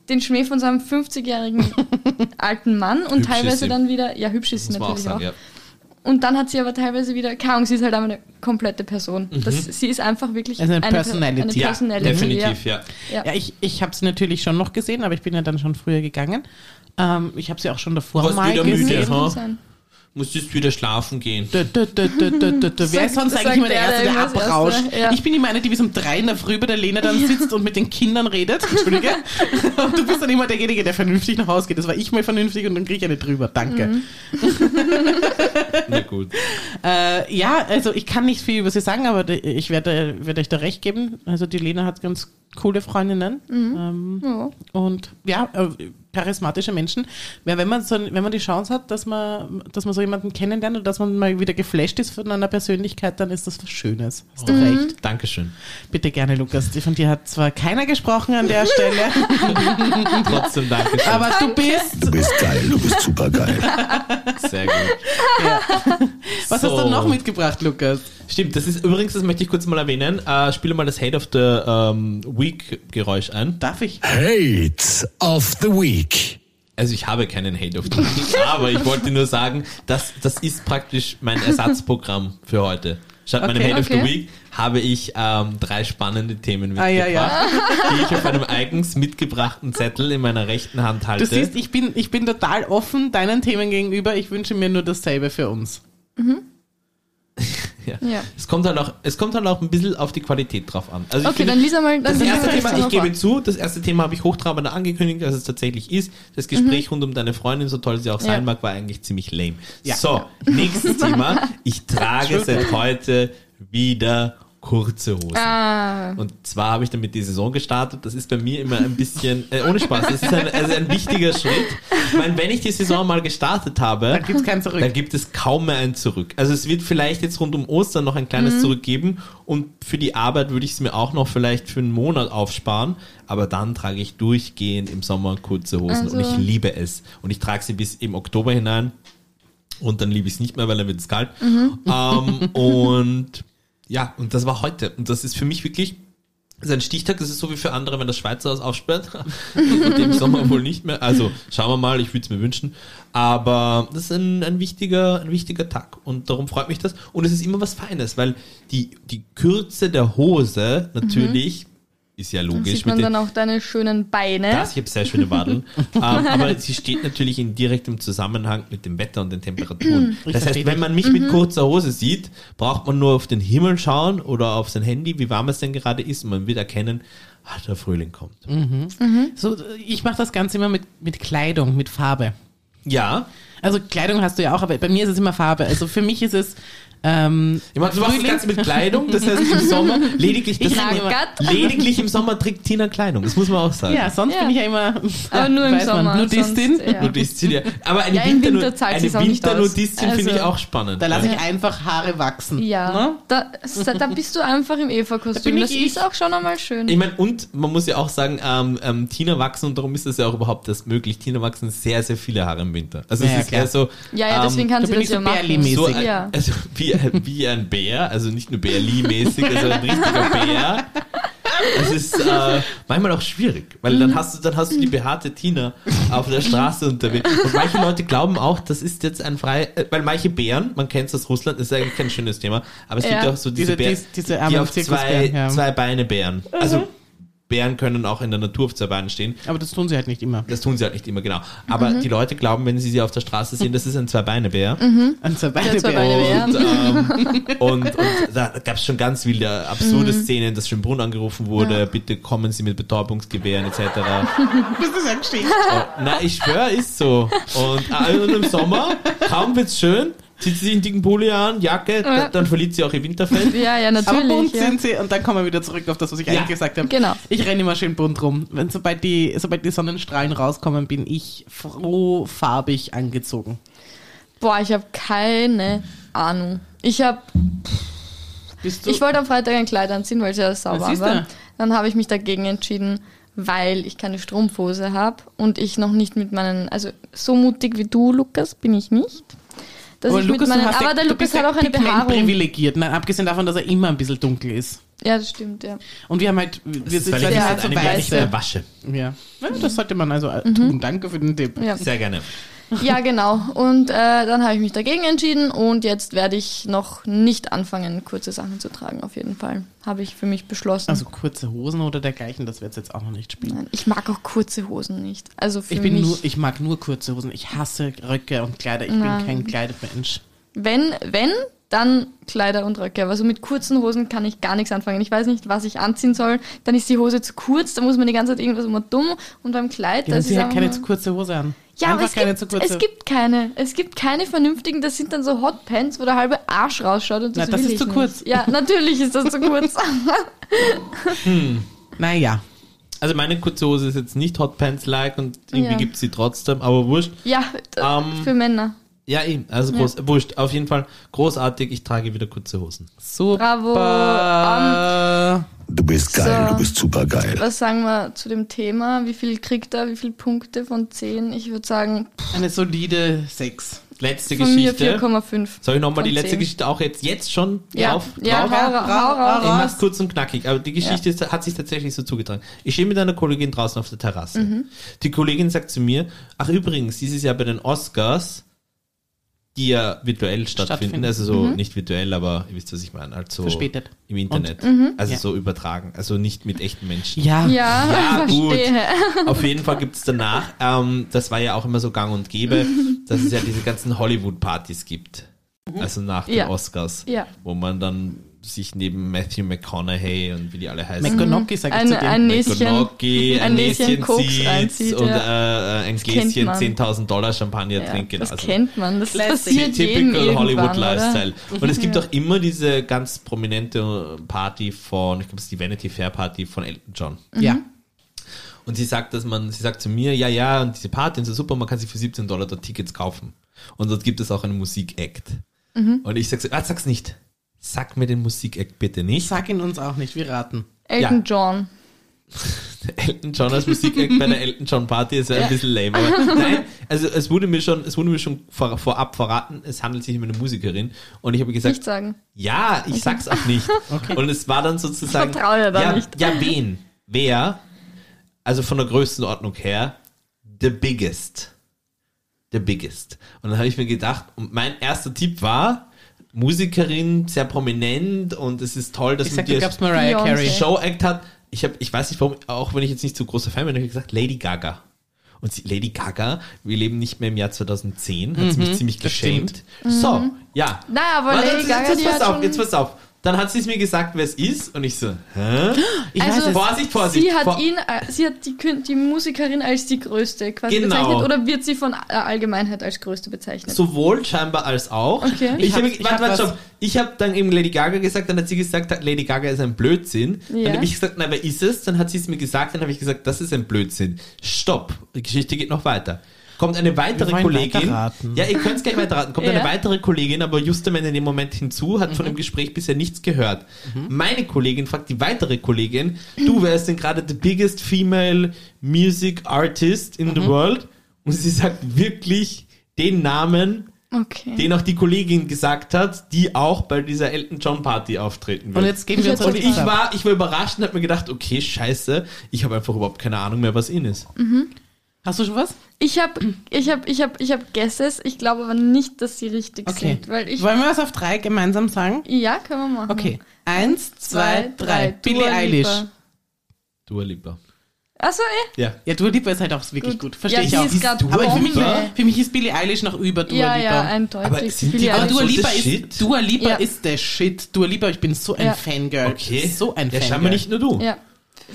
Speaker 2: den Schmäh von so einem 50-jährigen alten Mann und
Speaker 3: Hübsch
Speaker 2: teilweise dann wieder, ja, hübsch ist sie natürlich auch.
Speaker 3: sagen, ja.
Speaker 2: Und dann hat sie aber teilweise wieder, keine Ahnung, sie ist halt einfach eine komplette Person. Das, sie ist einfach wirklich
Speaker 1: Also eine
Speaker 2: Per-
Speaker 1: Personality.
Speaker 2: Eine
Speaker 3: Ja,
Speaker 2: Personality
Speaker 3: definitiv, ja.
Speaker 2: Ja.
Speaker 1: Ja, ich, ich habe sie natürlich schon noch gesehen, aber ich bin ja dann schon früher gegangen. Ähm, ich habe sie auch schon davor
Speaker 3: warst
Speaker 1: mal
Speaker 3: wieder müde,
Speaker 1: gesehen.
Speaker 3: ha?
Speaker 2: Sein.
Speaker 3: Musst jetzt wieder schlafen gehen.
Speaker 1: Wer ist sonst eigentlich immer der
Speaker 2: der,
Speaker 1: Erste,
Speaker 2: der
Speaker 1: abrauscht?
Speaker 2: Erste, ja.
Speaker 1: Ich bin immer eine, die bis um drei in der Früh bei der Lena dann sitzt und mit den Kindern redet. Entschuldige. Und du bist dann immer derjenige, der vernünftig nach Hause geht. Das war ich mal vernünftig und dann kriege ich eine drüber. Danke.
Speaker 2: Mhm.
Speaker 3: Na gut.
Speaker 1: Äh, ja, also ich kann nicht viel über sie sagen, aber ich werde, werde euch da recht geben. Also die Lena hat ganz coole Freundinnen. Ähm,
Speaker 2: Ja.
Speaker 1: und ja, äh, charismatische Menschen. Ja, wenn man so, wenn man die Chance hat, dass man, dass man so jemanden kennenlernt und dass man mal wieder geflasht ist von einer Persönlichkeit, dann ist das was Schönes. Hast du recht.
Speaker 3: Dankeschön.
Speaker 1: Bitte gerne, Lukas. Von dir hat zwar keiner gesprochen an der Stelle,
Speaker 3: Trotzdem Dankeschön.
Speaker 1: aber du bist.
Speaker 4: Du bist geil, du bist super geil.
Speaker 3: Sehr gut.
Speaker 1: Was
Speaker 3: So.
Speaker 1: hast du noch mitgebracht, Lukas?
Speaker 3: Stimmt, das ist übrigens, das möchte ich kurz mal erwähnen. Äh, spiele mal das Hate of the ähm, Week Geräusch ein.
Speaker 1: Darf ich?
Speaker 4: Hate of the Week.
Speaker 3: Also ich habe keinen Hate of the Week, aber ich wollte nur sagen, dass das ist praktisch mein Ersatzprogramm für heute. Statt meinem
Speaker 1: Okay,
Speaker 3: Hate of
Speaker 2: okay.
Speaker 3: the Week habe ich ähm, drei spannende Themen
Speaker 1: Ah,
Speaker 3: mitgebracht,
Speaker 1: ja, ja.
Speaker 3: die ich auf einem eigens mitgebrachten Zettel in meiner rechten Hand halte.
Speaker 1: Du siehst, ich bin, ich bin total offen deinen Themen gegenüber. Ich wünsche mir nur dasselbe für uns.
Speaker 3: ja.
Speaker 2: Ja.
Speaker 3: Es kommt halt auch, es kommt halt auch ein bisschen auf die Qualität drauf an. Also ich
Speaker 2: Okay,
Speaker 3: finde,
Speaker 2: dann lies einmal
Speaker 3: Das
Speaker 2: dann lies
Speaker 3: erste Thema,
Speaker 2: das
Speaker 3: ich gebe zu, das erste Thema habe ich hochtrabend angekündigt, dass es tatsächlich ist. Das Gespräch rund um deine Freundin, so toll sie auch sein
Speaker 2: Ja.
Speaker 3: mag, war eigentlich ziemlich lame.
Speaker 1: Ja.
Speaker 3: So, nächstes Thema. Ich trage seit heute wieder kurze Hosen.
Speaker 2: Ah,
Speaker 3: Und zwar habe ich damit die Saison gestartet. Das ist bei mir immer ein bisschen, äh, ohne Spaß, das ist ein, also ein wichtiger Schritt. Ich meine, wenn ich die Saison mal gestartet habe,
Speaker 1: Dann gibt's kein Zurück.
Speaker 3: dann gibt es kaum mehr ein Zurück. Also es wird vielleicht jetzt rund um Ostern noch ein kleines
Speaker 2: Mhm.
Speaker 3: Zurück geben und für die Arbeit würde ich es mir auch noch vielleicht für einen Monat aufsparen, aber dann trage ich durchgehend im Sommer kurze Hosen und
Speaker 2: Also-
Speaker 3: ich liebe es. Und ich trage sie bis im Oktober hinein und dann liebe ich es nicht mehr, weil dann wird es kalt.
Speaker 2: Mhm.
Speaker 3: Ähm, und ja, und das war heute. Und das ist für mich wirklich das ist ein Stichtag, das ist so wie für andere, wenn das Schweizer Haus aufsperrt. Und Im Sommer wohl nicht mehr. Also schauen wir mal, ich würde es mir wünschen. Aber das ist ein, ein, wichtiger, ein wichtiger Tag und darum freut mich das. Und es ist immer was Feines, weil die, die Kürze der Hose natürlich ist ja logisch.
Speaker 2: sieht man
Speaker 3: mit den-
Speaker 2: dann auch deine schönen Beine.
Speaker 3: das, ich habe sehr schöne Wadeln. ähm, aber sie steht natürlich in direktem Zusammenhang mit dem Wetter und den Temperaturen. Das heißt, wenn man mich mit kurzer Hose sieht, braucht man nur auf den Himmel schauen oder auf sein Handy, wie warm es denn gerade ist, und man wird erkennen, ah, der Frühling kommt.
Speaker 1: So, ich mache das Ganze immer mit, mit Kleidung, mit Farbe.
Speaker 3: Ja,
Speaker 1: Also Kleidung hast du ja auch, aber bei mir ist es immer Farbe. Also für mich ist es ähm,
Speaker 3: ich meine, du machst das Ganze mit Kleidung, das heißt im Sommer lediglich, das immer- lediglich im Sommer trägt Tina Kleidung, das muss man auch sagen.
Speaker 1: Ja, sonst
Speaker 2: Ja.
Speaker 1: bin ich ja immer.
Speaker 2: Aber nur im
Speaker 1: man,
Speaker 2: Sommer.
Speaker 1: Nudistin.
Speaker 2: sonst, ja.
Speaker 3: Nudistin, ja. Aber eine,
Speaker 2: Ja, im
Speaker 3: Winter
Speaker 2: Winter
Speaker 3: eine. Winternudistin finde ich
Speaker 2: Also-
Speaker 3: auch spannend.
Speaker 1: Da lasse
Speaker 3: ja.
Speaker 1: ich einfach Haare wachsen.
Speaker 2: Ja,
Speaker 1: Ne?
Speaker 2: da, da bist du einfach im
Speaker 1: Da
Speaker 2: Eva-Kostüm.
Speaker 1: bin
Speaker 2: Das
Speaker 1: ich
Speaker 2: ist auch schon einmal schön.
Speaker 3: Ich meine, und man muss ja auch sagen, ähm, ähm, Tina wachsen und darum ist das ja auch überhaupt das möglich. Tina wachsen sehr, sehr viele Haare im Winter. Also
Speaker 1: Ja,
Speaker 3: es ist
Speaker 1: klar.
Speaker 3: eher so.
Speaker 2: ja, ja, deswegen
Speaker 3: ähm,
Speaker 2: kann
Speaker 1: da
Speaker 2: sie das ja machen.
Speaker 3: So
Speaker 2: Ja.
Speaker 3: also wie, wie ein Bär, also nicht nur Bärli-mäßig, also ein richtiger Bär. Das ist äh, manchmal auch schwierig, weil
Speaker 2: Mhm.
Speaker 3: dann hast du dann hast du die behaarte Tina auf der Straße unterwegs. Und manche Leute glauben auch, das ist jetzt ein frei, äh, weil manche Bären, man kennt es aus Russland, ist eigentlich kein schönes Thema, aber es
Speaker 2: Ja.
Speaker 3: gibt auch so diese,
Speaker 1: Diese-
Speaker 3: Bären,
Speaker 1: dies- diese
Speaker 3: die auf zwei,
Speaker 1: ja.
Speaker 3: zwei Beine Bären. Also Bären können auch in der Natur auf zwei Beinen stehen.
Speaker 1: Aber das tun sie halt nicht immer.
Speaker 3: Das tun sie halt nicht immer genau. Aber
Speaker 2: Mhm.
Speaker 3: die Leute glauben, wenn sie sie auf der Straße sehen, das ist ein Zwei-Beine-Bär.
Speaker 1: An zwei Beine
Speaker 2: Der zwei Beine
Speaker 3: Und,
Speaker 2: Bär.
Speaker 3: ähm, und, und da gab es schon ganz wilde, absurde Szenen, dass Schönbrunn angerufen wurde, bitte kommen Sie mit Betäubungsgewehren etc.
Speaker 1: Das ist ja Geschichte.
Speaker 3: Oh, na, ich schwöre, ist so. Und, äh, und im Sommer, kaum wird's schön, zieht sie sich einen dicken Pulli an, Jacke, da, dann verliert sie auch ihr Winterfell.
Speaker 2: Ja, ja,
Speaker 1: Aber
Speaker 2: natürlich.
Speaker 1: bunt
Speaker 2: ja.
Speaker 1: sind sie und dann kommen wir wieder zurück auf das, was ich
Speaker 3: Ja,
Speaker 1: eigentlich gesagt habe.
Speaker 2: genau.
Speaker 1: Ich renne immer schön bunt rum. Wenn, sobald, die, sobald die Sonnenstrahlen rauskommen, bin ich froh farbig angezogen.
Speaker 2: Boah, ich habe keine Ahnung. Ich habe,
Speaker 1: Bist du?
Speaker 2: ich wollte am Freitag ein Kleid anziehen, weil es ja sauber war.
Speaker 1: du?
Speaker 2: Dann habe ich mich dagegen entschieden, weil ich keine Strumpfhose habe und ich noch nicht mit meinen, also so mutig wie du, Lukas, bin ich nicht. Dass ich mit
Speaker 1: du
Speaker 2: meinen, aber der
Speaker 1: du
Speaker 2: Lukas
Speaker 1: bist
Speaker 2: hat
Speaker 1: ja
Speaker 2: auch eine
Speaker 1: Pigment
Speaker 2: Behaarung.
Speaker 1: privilegiert, ne? abgesehen davon, dass er immer ein bisschen dunkel ist.
Speaker 2: Ja, das stimmt, ja.
Speaker 1: Und wir haben halt, wir
Speaker 3: Das ist,
Speaker 1: sind
Speaker 2: Ja,
Speaker 3: ja,
Speaker 1: halt so weiße.
Speaker 3: wasche.
Speaker 1: Ja. ja, das sollte man also äh, tun. Danke für den Tipp.
Speaker 2: ja.
Speaker 3: Sehr gerne.
Speaker 2: Ja, genau. Und äh, dann habe ich mich dagegen entschieden und jetzt werde ich noch nicht anfangen, kurze Sachen zu tragen, auf jeden Fall. Habe ich für mich beschlossen.
Speaker 1: Also kurze Hosen oder dergleichen, das wird jetzt auch noch nicht spielen.
Speaker 2: Nein, ich mag auch kurze Hosen nicht. Also für
Speaker 1: Ich bin
Speaker 2: mich,
Speaker 1: nur, ich mag nur kurze Hosen. Ich hasse Röcke und Kleider. Ich
Speaker 2: Nein.
Speaker 1: bin kein Kleidermensch.
Speaker 2: wenn, wenn, dann Kleider und Röcke. Aber so mit kurzen Hosen kann ich gar nichts anfangen. Ich weiß nicht, was ich anziehen soll. Dann ist die Hose zu kurz, dann muss man die ganze Zeit irgendwas immer dumm. Und beim Kleid,
Speaker 1: Ja,
Speaker 2: das ist
Speaker 1: halt
Speaker 2: einfach
Speaker 1: keine zu kurze Hose an.
Speaker 2: Ja, aber es
Speaker 1: keine
Speaker 2: gibt,
Speaker 1: zu kurze.
Speaker 2: es gibt keine. Es gibt keine vernünftigen, das sind dann so Hotpants, wo der halbe Arsch rausschaut. Und das,
Speaker 1: Na, das
Speaker 2: will
Speaker 1: ist
Speaker 2: ich
Speaker 1: zu
Speaker 2: nicht.
Speaker 1: kurz.
Speaker 2: Ja, natürlich ist das zu kurz.
Speaker 1: Naja.
Speaker 3: Also meine kurze Hose ist jetzt nicht Hotpants-like und irgendwie
Speaker 2: Ja.
Speaker 3: gibt's sie trotzdem, aber wurscht.
Speaker 2: ja,
Speaker 3: Ähm,
Speaker 2: für Männer.
Speaker 3: Ja, eben, also groß, wurscht. Auf jeden Fall großartig, ich trage wieder kurze Hosen.
Speaker 1: Super.
Speaker 2: Bravo.
Speaker 4: Du bist geil,
Speaker 2: So.
Speaker 4: du bist super geil.
Speaker 2: Was sagen wir zu dem Thema? Wie viel kriegt er? Wie viele Punkte von 10? Ich würde sagen,
Speaker 1: Eine solide 6.
Speaker 3: Letzte
Speaker 2: von mir
Speaker 3: Geschichte.
Speaker 2: 4,5.
Speaker 3: Soll ich nochmal die letzte
Speaker 2: 10.
Speaker 3: Geschichte auch jetzt, jetzt schon
Speaker 2: Ja,
Speaker 3: drauf?
Speaker 2: ja,
Speaker 3: drauf?
Speaker 2: hau, hau, hau,
Speaker 3: Ich mach's kurz und knackig, aber die Geschichte ist, hat sich tatsächlich so zugetragen. Ich stehe mit einer Kollegin draußen auf der Terrasse.
Speaker 2: Mhm.
Speaker 3: Die Kollegin sagt zu mir, ach übrigens, dieses Jahr bei den Oscars, die ja virtuell stattfinden,
Speaker 1: Stattfinden.
Speaker 3: also so
Speaker 2: Mhm.
Speaker 3: nicht virtuell, aber ihr wisst, was ich meine, also
Speaker 1: Verspätet.
Speaker 3: im Internet,
Speaker 2: Mhm.
Speaker 3: also
Speaker 1: Ja.
Speaker 3: so übertragen, also nicht mit echten Menschen.
Speaker 1: Ja.
Speaker 2: Ja,
Speaker 3: Ja, gut.
Speaker 2: verstehe.
Speaker 3: Auf jeden Fall gibt's danach, ähm, das war ja auch immer so gang und gäbe, dass es ja diese ganzen Hollywood-Partys gibt. Also nach den
Speaker 2: Ja.
Speaker 3: Oscars.
Speaker 2: Ja.
Speaker 3: Wo man dann sich neben Matthew McConaughey und wie die alle heißen.
Speaker 1: McGonaghy sag ich
Speaker 2: Ein,
Speaker 1: zu dir.
Speaker 2: ein Näschen.
Speaker 3: Ein,
Speaker 2: ein Näschen
Speaker 3: zieht und
Speaker 2: ja.
Speaker 3: äh, ein
Speaker 2: Das
Speaker 3: Gläschen
Speaker 2: man.
Speaker 3: 10.000 Dollar Champagner
Speaker 2: Ja,
Speaker 3: trinkt. Genau.
Speaker 2: das
Speaker 3: Also
Speaker 2: kennt man. Das passiert
Speaker 3: Typical Hollywood
Speaker 2: oder?
Speaker 3: Lifestyle. Und es gibt
Speaker 2: Ja.
Speaker 3: auch immer diese ganz prominente Party von, ich glaube, es ist die Vanity Fair Party von Elton John.
Speaker 1: Ja.
Speaker 3: Und sie sagt, dass man, sie sagt zu mir, ja, ja, und diese Party ist so super, man kann sich für 17 Dollar dort Tickets kaufen. Und dort gibt es auch einen Musik-Act.
Speaker 2: Mhm.
Speaker 3: Und ich sag so, ah, sag's nicht. Sag mir den Musik-Act bitte nicht.
Speaker 1: Sag ihn uns auch nicht, wir raten.
Speaker 2: Elton
Speaker 3: Ja.
Speaker 2: John.
Speaker 3: Elton John als Musik-Act bei der Elton John Party ist ja ein bisschen lame. Aber nein, also es wurde mir schon, es wurde mir schon vor, vorab verraten, es handelt sich um eine Musikerin. Und ich habe gesagt,
Speaker 2: Nicht sagen.
Speaker 3: Ja, ich sag's auch nicht. Und es war dann sozusagen.
Speaker 2: Ich vertraue ja da
Speaker 3: ja,
Speaker 2: nicht.
Speaker 3: Ja, wen? Wer? Also von der Größenordnung her, the biggest. The biggest. Und dann habe ich mir gedacht, und mein erster Tipp war, Musikerin, sehr prominent und es ist toll, dass
Speaker 1: Ich
Speaker 3: man
Speaker 2: Beyoncé.
Speaker 1: Carey.
Speaker 3: Show-Act hat. ich habe, ich weiß nicht warum, auch wenn ich jetzt nicht so großer Fan bin, habe ich gesagt Lady Gaga. Und sie, Lady Gaga, wir leben nicht mehr im Jahr 2010, hat sie mich ziemlich
Speaker 1: das
Speaker 3: geschämt. So, ja.
Speaker 2: Naja, aber
Speaker 3: Warte,
Speaker 2: Lady
Speaker 3: jetzt,
Speaker 2: Gaga,
Speaker 3: jetzt,
Speaker 2: die
Speaker 3: pass
Speaker 2: hat
Speaker 3: auf, jetzt pass auf. Dann hat sie es mir gesagt, wer es ist, und ich so, hä?
Speaker 1: Ich
Speaker 2: Also-
Speaker 1: weiß.
Speaker 3: Vorsicht, Vorsicht.
Speaker 2: Sie hat
Speaker 3: vor-
Speaker 2: ihn, äh, sie hat die, die Musikerin als die größte quasi
Speaker 3: Genau.
Speaker 2: bezeichnet oder wird sie von der Allgemeinheit als größte bezeichnet?
Speaker 3: Sowohl scheinbar als auch.
Speaker 2: Okay.
Speaker 3: Ich
Speaker 1: Ich
Speaker 3: habe
Speaker 1: hab- ich
Speaker 3: warte,
Speaker 1: hab
Speaker 3: warte. Ich habe dann eben Lady Gaga gesagt, dann hat sie gesagt, Lady Gaga ist ein Blödsinn.
Speaker 2: Ja.
Speaker 3: Dann habe ich gesagt, na, wer ist es? Dann hat sie es mir gesagt, dann habe ich gesagt, das ist ein Blödsinn. Stopp. Die Geschichte geht noch weiter. Kommt eine weitere Kollegin.
Speaker 1: weiterraten.
Speaker 3: Ja, ihr könnt es gleich weiterraten. Kommt
Speaker 2: Ja.
Speaker 3: eine weitere Kollegin, aber justament in dem Moment hinzu, hat von dem Gespräch bisher nichts gehört. Meine Kollegin fragt die weitere Kollegin, du, wer ist denn gerade the biggest female music artist in the world? Und sie sagt wirklich den Namen,
Speaker 2: Okay.
Speaker 3: den auch die Kollegin gesagt hat, die auch bei dieser Elton John Party auftreten wird.
Speaker 1: Und jetzt gehen wir
Speaker 2: Ich
Speaker 1: uns
Speaker 3: Und ich war, ich war überrascht und habe mir gedacht, okay, scheiße, ich habe einfach überhaupt keine Ahnung mehr, was in ist.
Speaker 1: Hast du schon was?
Speaker 2: Ich habe ich hab, ich hab, ich hab Guesses, ich glaube aber nicht, dass sie richtig
Speaker 1: Okay.
Speaker 2: sind. Weil ich,
Speaker 1: Wollen wir was auf drei gemeinsam sagen?
Speaker 2: ja, können wir machen.
Speaker 1: Okay. Eins, zwei, drei. Billie
Speaker 2: Dua
Speaker 1: Eilish.
Speaker 2: Lipa.
Speaker 3: Dua Lipa.
Speaker 2: Achso, eh.
Speaker 3: Ja.
Speaker 1: Ja, Dua Lipa ist halt auch wirklich gut.
Speaker 2: Gut.
Speaker 1: Verstehe
Speaker 2: Ja,
Speaker 1: ich auch.
Speaker 2: ist grad
Speaker 1: Aber für mich, für mich ist Billie Eilish noch über Dua
Speaker 2: Ja,
Speaker 1: Lipa.
Speaker 2: ja, eindeutig.
Speaker 3: Aber sind die
Speaker 1: aber Dua Lipa ist,
Speaker 3: shit?
Speaker 1: Dua Lipa
Speaker 2: Ja.
Speaker 1: ist der Shit. Dua Lipa, ich bin so ein
Speaker 2: Ja.
Speaker 1: Fangirl.
Speaker 3: Okay.
Speaker 1: So ein
Speaker 3: Ja,
Speaker 1: Fangirl.
Speaker 3: scheinbar nicht nur du.
Speaker 2: Ja.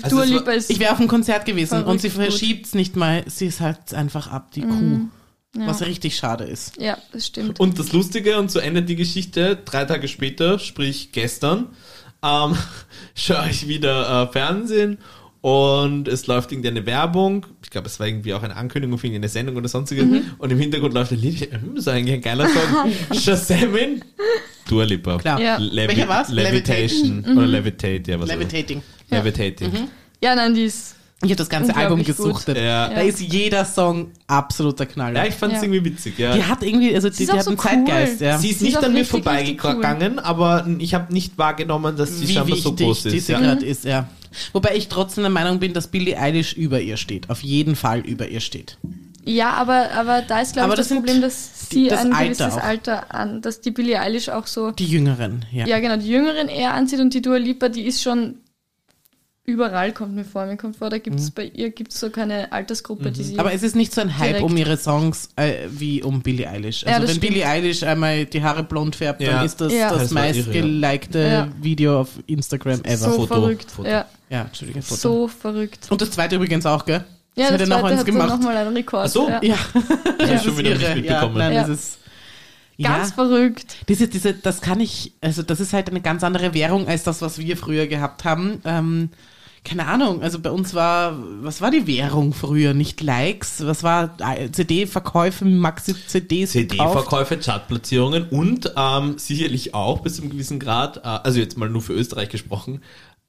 Speaker 3: Also
Speaker 2: Dua Lipa ist.
Speaker 1: Ich wäre auf einem Konzert gewesen
Speaker 2: Verrückt
Speaker 1: und sie verschiebt es nicht mal. Sie ist halt einfach ab, die Kuh. Was richtig schade ist.
Speaker 2: ja, das stimmt.
Speaker 3: Und das Lustige, und so endet die Geschichte, drei Tage später, sprich gestern, ähm, schaue ich wieder äh, Fernsehen und es läuft irgendeine Werbung. Ich glaube, es war irgendwie auch eine Ankündigung für irgendeine Sendung oder sonstiges. Und im Hintergrund läuft ein Lied. Hm, ist eigentlich ein geiler Song. Shazamin. Dua Lipa.
Speaker 1: Klar.
Speaker 2: Ja.
Speaker 3: Levi
Speaker 1: Welcher war's?
Speaker 3: Levitation. Oder Levitate, ja, was auch immer.
Speaker 1: Levitating.
Speaker 3: Levitating.
Speaker 2: Ja, nein, die ist.
Speaker 1: Ich habe das ganze Album gesuchtet.
Speaker 3: Ja.
Speaker 1: Da ist jeder Song absoluter Knaller.
Speaker 3: Ja, ich fand es
Speaker 2: Ja.
Speaker 3: irgendwie witzig, ja.
Speaker 1: die hat irgendwie, also die,
Speaker 2: ist
Speaker 1: die hat
Speaker 2: so
Speaker 1: einen
Speaker 2: cool.
Speaker 1: Zeitgeist, ja.
Speaker 3: Sie ist
Speaker 2: Sie ist
Speaker 3: nicht
Speaker 2: auch
Speaker 3: an mir vorbeigegangen, aber ich habe nicht wahrgenommen, dass sie
Speaker 1: wie
Speaker 3: scheinbar so
Speaker 1: wichtig
Speaker 3: groß
Speaker 1: die
Speaker 3: ist.
Speaker 1: sie
Speaker 3: Ja.
Speaker 1: gerade ist, ja. Wobei ich trotzdem der Meinung bin, dass Billie Eilish über ihr steht. Auf jeden Fall über ihr steht.
Speaker 2: Ja, aber, aber da ist, glaube ich, das,
Speaker 1: das
Speaker 2: Problem, dass sie
Speaker 1: das
Speaker 2: ein
Speaker 1: Alter
Speaker 2: gewisses
Speaker 1: auch.
Speaker 2: Alter an, dass die Billie Eilish auch so,
Speaker 1: Die Jüngeren, ja.
Speaker 2: ja genau, die Jüngeren eher anzieht und die Dua Lipa, die ist schon überall, kommt mir vor. Mir kommt vor, da gibt es bei ihr gibt's so keine Altersgruppe, die sie.
Speaker 1: Mhm. Aber es ist nicht so ein Hype um ihre Songs äh, wie um Billie Eilish.
Speaker 2: Ja,
Speaker 1: Also
Speaker 2: das
Speaker 1: wenn
Speaker 2: stimmt.
Speaker 1: Billie Eilish einmal die Haare blond färbt,
Speaker 3: Ja.
Speaker 1: dann ist das
Speaker 2: Ja.
Speaker 1: das
Speaker 3: Das ja.
Speaker 1: meistgelikte
Speaker 2: Ja.
Speaker 1: Video auf Instagram ever.
Speaker 2: so
Speaker 3: Foto,
Speaker 2: verrückt.
Speaker 3: Foto.
Speaker 2: Ja,
Speaker 1: Ja, Entschuldige, Foto.
Speaker 2: so verrückt.
Speaker 1: Und das zweite übrigens auch, gell?
Speaker 2: Ja,
Speaker 1: hat
Speaker 2: das
Speaker 1: er noch
Speaker 2: zweite
Speaker 1: eins
Speaker 2: hat
Speaker 1: gemacht.
Speaker 2: nochmal einen Rekord.
Speaker 3: Ach so.
Speaker 2: ja.
Speaker 1: Ja,
Speaker 3: Das
Speaker 2: Ja.
Speaker 3: ist schon wieder nicht.
Speaker 1: Ja,
Speaker 3: mitbekommen.
Speaker 1: nein,
Speaker 2: Ja.
Speaker 1: das ist...
Speaker 2: Ganz
Speaker 1: ja,
Speaker 2: verrückt.
Speaker 1: diese, diese, das kann ich, also das ist halt eine ganz andere Währung als das, was wir früher gehabt haben. Ähm, keine Ahnung, also bei uns war, was war die Währung früher? Nicht Likes, was war äh, CD-Verkäufe, Maxi-CDs?
Speaker 3: CD-Verkäufe, Chartplatzierungen und ähm, sicherlich auch bis zu einem gewissen Grad, äh, also jetzt mal nur für Österreich gesprochen,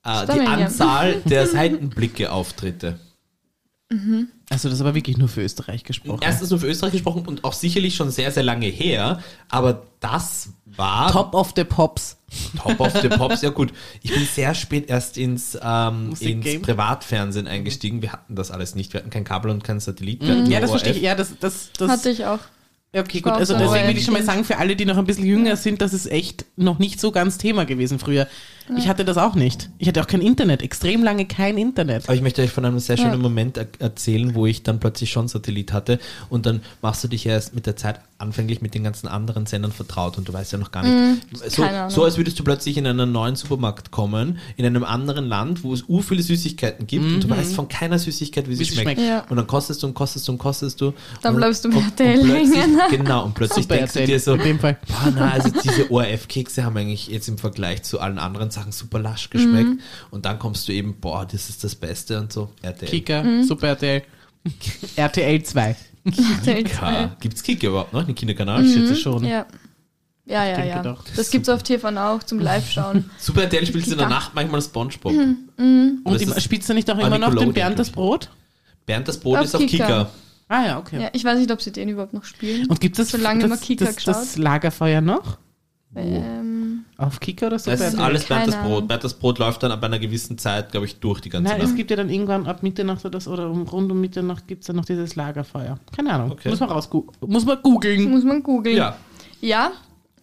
Speaker 3: äh, die. Anzahl der Seitenblicke-Auftritte.
Speaker 1: Also das ist aber wirklich nur für Österreich gesprochen.
Speaker 3: Erstens nur für Österreich gesprochen und auch sicherlich schon sehr, sehr lange her, aber das war
Speaker 1: Top of the Pops.
Speaker 3: Top of the Pops, ja gut. Ich bin sehr spät erst ins, ähm, ins. Privatfernsehen eingestiegen. Wir hatten das alles nicht. Wir hatten kein Kabel und kein Satellit. Hatten
Speaker 1: Ja, das verstehe ich. Ja, das, das, das,
Speaker 2: Hatte ich auch.
Speaker 1: Ja, okay, gut. Also deswegen will ich schon mal sagen, für alle, die noch ein bisschen jünger sind, das ist echt noch nicht so ganz Thema gewesen früher. Ich hatte das auch nicht. Ich hatte auch kein Internet, extrem lange kein Internet.
Speaker 3: Aber ich möchte euch von einem sehr schönen
Speaker 2: Ja.
Speaker 3: Moment er erzählen, wo ich dann plötzlich schon Satellit hatte und dann machst du dich erst mit der Zeit anfänglich mit den ganzen anderen Sendern vertraut und du weißt ja noch gar nicht. so,
Speaker 2: keine Ahnung.
Speaker 3: so als würdest du plötzlich in einen neuen Supermarkt kommen, in einem anderen Land, wo es ur viele Süßigkeiten gibt und du weißt von keiner Süßigkeit, wie sie schmeckt.
Speaker 1: schmeckt.
Speaker 2: Ja.
Speaker 3: Und dann kostest du und kostest du und kostest du.
Speaker 2: Dann bleibst du bei RTL hängen.
Speaker 3: Genau, und plötzlich
Speaker 1: Super
Speaker 3: denkst du dir so,
Speaker 1: in dem Fall.
Speaker 3: Boah, na, also diese ORF-Kekse haben eigentlich jetzt im Vergleich zu allen anderen Sachen super lasch geschmeckt.
Speaker 2: Mhm.
Speaker 3: Und dann kommst du eben, boah, das ist das Beste und so. RTL.
Speaker 1: Kika,
Speaker 2: Mhm.
Speaker 1: Super RTL. RTL 2.
Speaker 3: Kika. Gibt's Kika überhaupt noch? Den Kinderkanal?
Speaker 2: Mhm.
Speaker 1: Schätze schon.
Speaker 2: Ja. Ja, ja, ja.
Speaker 1: doch.
Speaker 2: Das gibt's auf TV auch zum Live-Schauen.
Speaker 3: Super RTL spielt in der. Nacht manchmal Spongebob.
Speaker 2: Mhm.
Speaker 1: Und
Speaker 3: Das
Speaker 1: immer,
Speaker 3: ist
Speaker 1: spielst du nicht auch immer noch den Bernd das Brot?
Speaker 3: Bernd das Brot
Speaker 2: Auf
Speaker 3: ist auf
Speaker 2: Kika.
Speaker 3: Kika.
Speaker 1: Ah ja, okay.
Speaker 2: Ja, ich weiß nicht, ob sie den überhaupt noch spielen.
Speaker 1: Und gibt es
Speaker 2: Schon lange
Speaker 1: das,
Speaker 2: immer Kika
Speaker 1: das, das. Lagerfeuer noch?
Speaker 2: Ähm,
Speaker 1: Auf Kika oder Super
Speaker 3: Das ist alles Bernd das Brot. Bernd das Brot läuft dann ab einer gewissen Zeit, glaube ich, durch die ganze
Speaker 1: Nein, es
Speaker 3: Nacht.
Speaker 1: gibt ja dann irgendwann ab Mitternacht oder, das, oder um, rund um Mitternacht gibt es dann noch dieses Lagerfeuer. Keine Ahnung.
Speaker 3: Okay.
Speaker 1: Muss man muss man googeln.
Speaker 2: muss man googeln.
Speaker 3: Ja.
Speaker 2: Ja,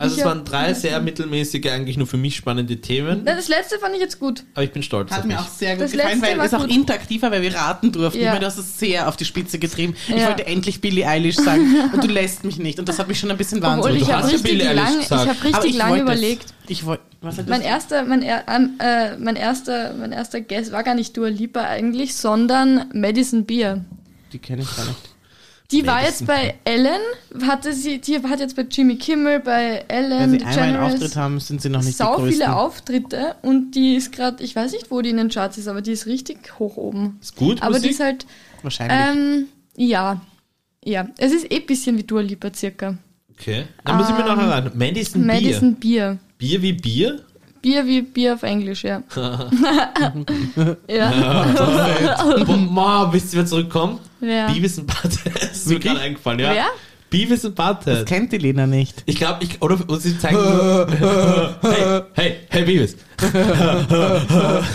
Speaker 3: Also
Speaker 2: Ich
Speaker 3: es waren drei sehr mittelmäßige, eigentlich nur für mich spannende Themen,
Speaker 2: Na, Das letzte fand ich jetzt gut.
Speaker 3: aber ich bin stolz
Speaker 1: Hat
Speaker 3: auf
Speaker 1: mir
Speaker 3: mich.
Speaker 1: auch sehr gut
Speaker 2: Das
Speaker 1: gefallen,
Speaker 2: letzte
Speaker 1: weil
Speaker 2: war
Speaker 1: es auch interaktiver, weil wir raten durften.
Speaker 2: Ja.
Speaker 1: Ich meine, du hast es sehr auf die Spitze getrieben. Ich
Speaker 2: Ja.
Speaker 1: wollte endlich Billie Eilish sagen und du lässt mich nicht. Und das hat mich schon ein bisschen wahnsinnig
Speaker 2: ich
Speaker 3: du
Speaker 2: habe
Speaker 3: hast ja
Speaker 2: richtig
Speaker 3: Billie Eilish
Speaker 2: lange ich
Speaker 3: gesagt.
Speaker 2: hab
Speaker 1: Aber
Speaker 2: richtig
Speaker 1: ich
Speaker 2: lange überlegt.
Speaker 1: Ich wollte, was hat das?
Speaker 2: Mein erster, mein, er, äh, mein erster, mein erster Guess war gar nicht Dua Lipa eigentlich, sondern Madison Beer.
Speaker 1: Die kenne ich gar nicht.
Speaker 2: Die war jetzt bei Ellen, hatte sie, die hat jetzt bei Jimmy Kimmel, bei
Speaker 1: Wenn
Speaker 2: Ellen,
Speaker 1: sie einmal einen
Speaker 2: DeGeneres,
Speaker 1: Auftritt haben, sind sie noch nicht
Speaker 2: sau
Speaker 1: die größten.
Speaker 2: viele Auftritte und die ist gerade, ich weiß nicht, wo die in den Charts ist, aber die ist richtig hoch oben.
Speaker 3: Ist gut,
Speaker 2: Aber die
Speaker 3: Musik?
Speaker 2: ist halt,
Speaker 1: Wahrscheinlich.
Speaker 2: ähm, ja, ja, es ist eh ein bisschen wie Dua Lipa circa.
Speaker 3: Okay. Dann muss ich mir nachher ran. Madison,
Speaker 2: Madison Beer.
Speaker 3: Bier. Bier wie Bier?
Speaker 2: Bier wie Bier auf Englisch, ja. ja.
Speaker 3: Ma, wisst ihr, wer zurückkommt?
Speaker 2: Wer?
Speaker 3: Beavis und Butthead. ist mir gerade eingefallen, ja.
Speaker 2: Wer?
Speaker 3: Beavis und
Speaker 1: das
Speaker 3: Butthead.
Speaker 1: kennt die Lena nicht.
Speaker 3: Ich glaube, ich, oder und sie zeigen nur, hey, hey, hey, Beavis.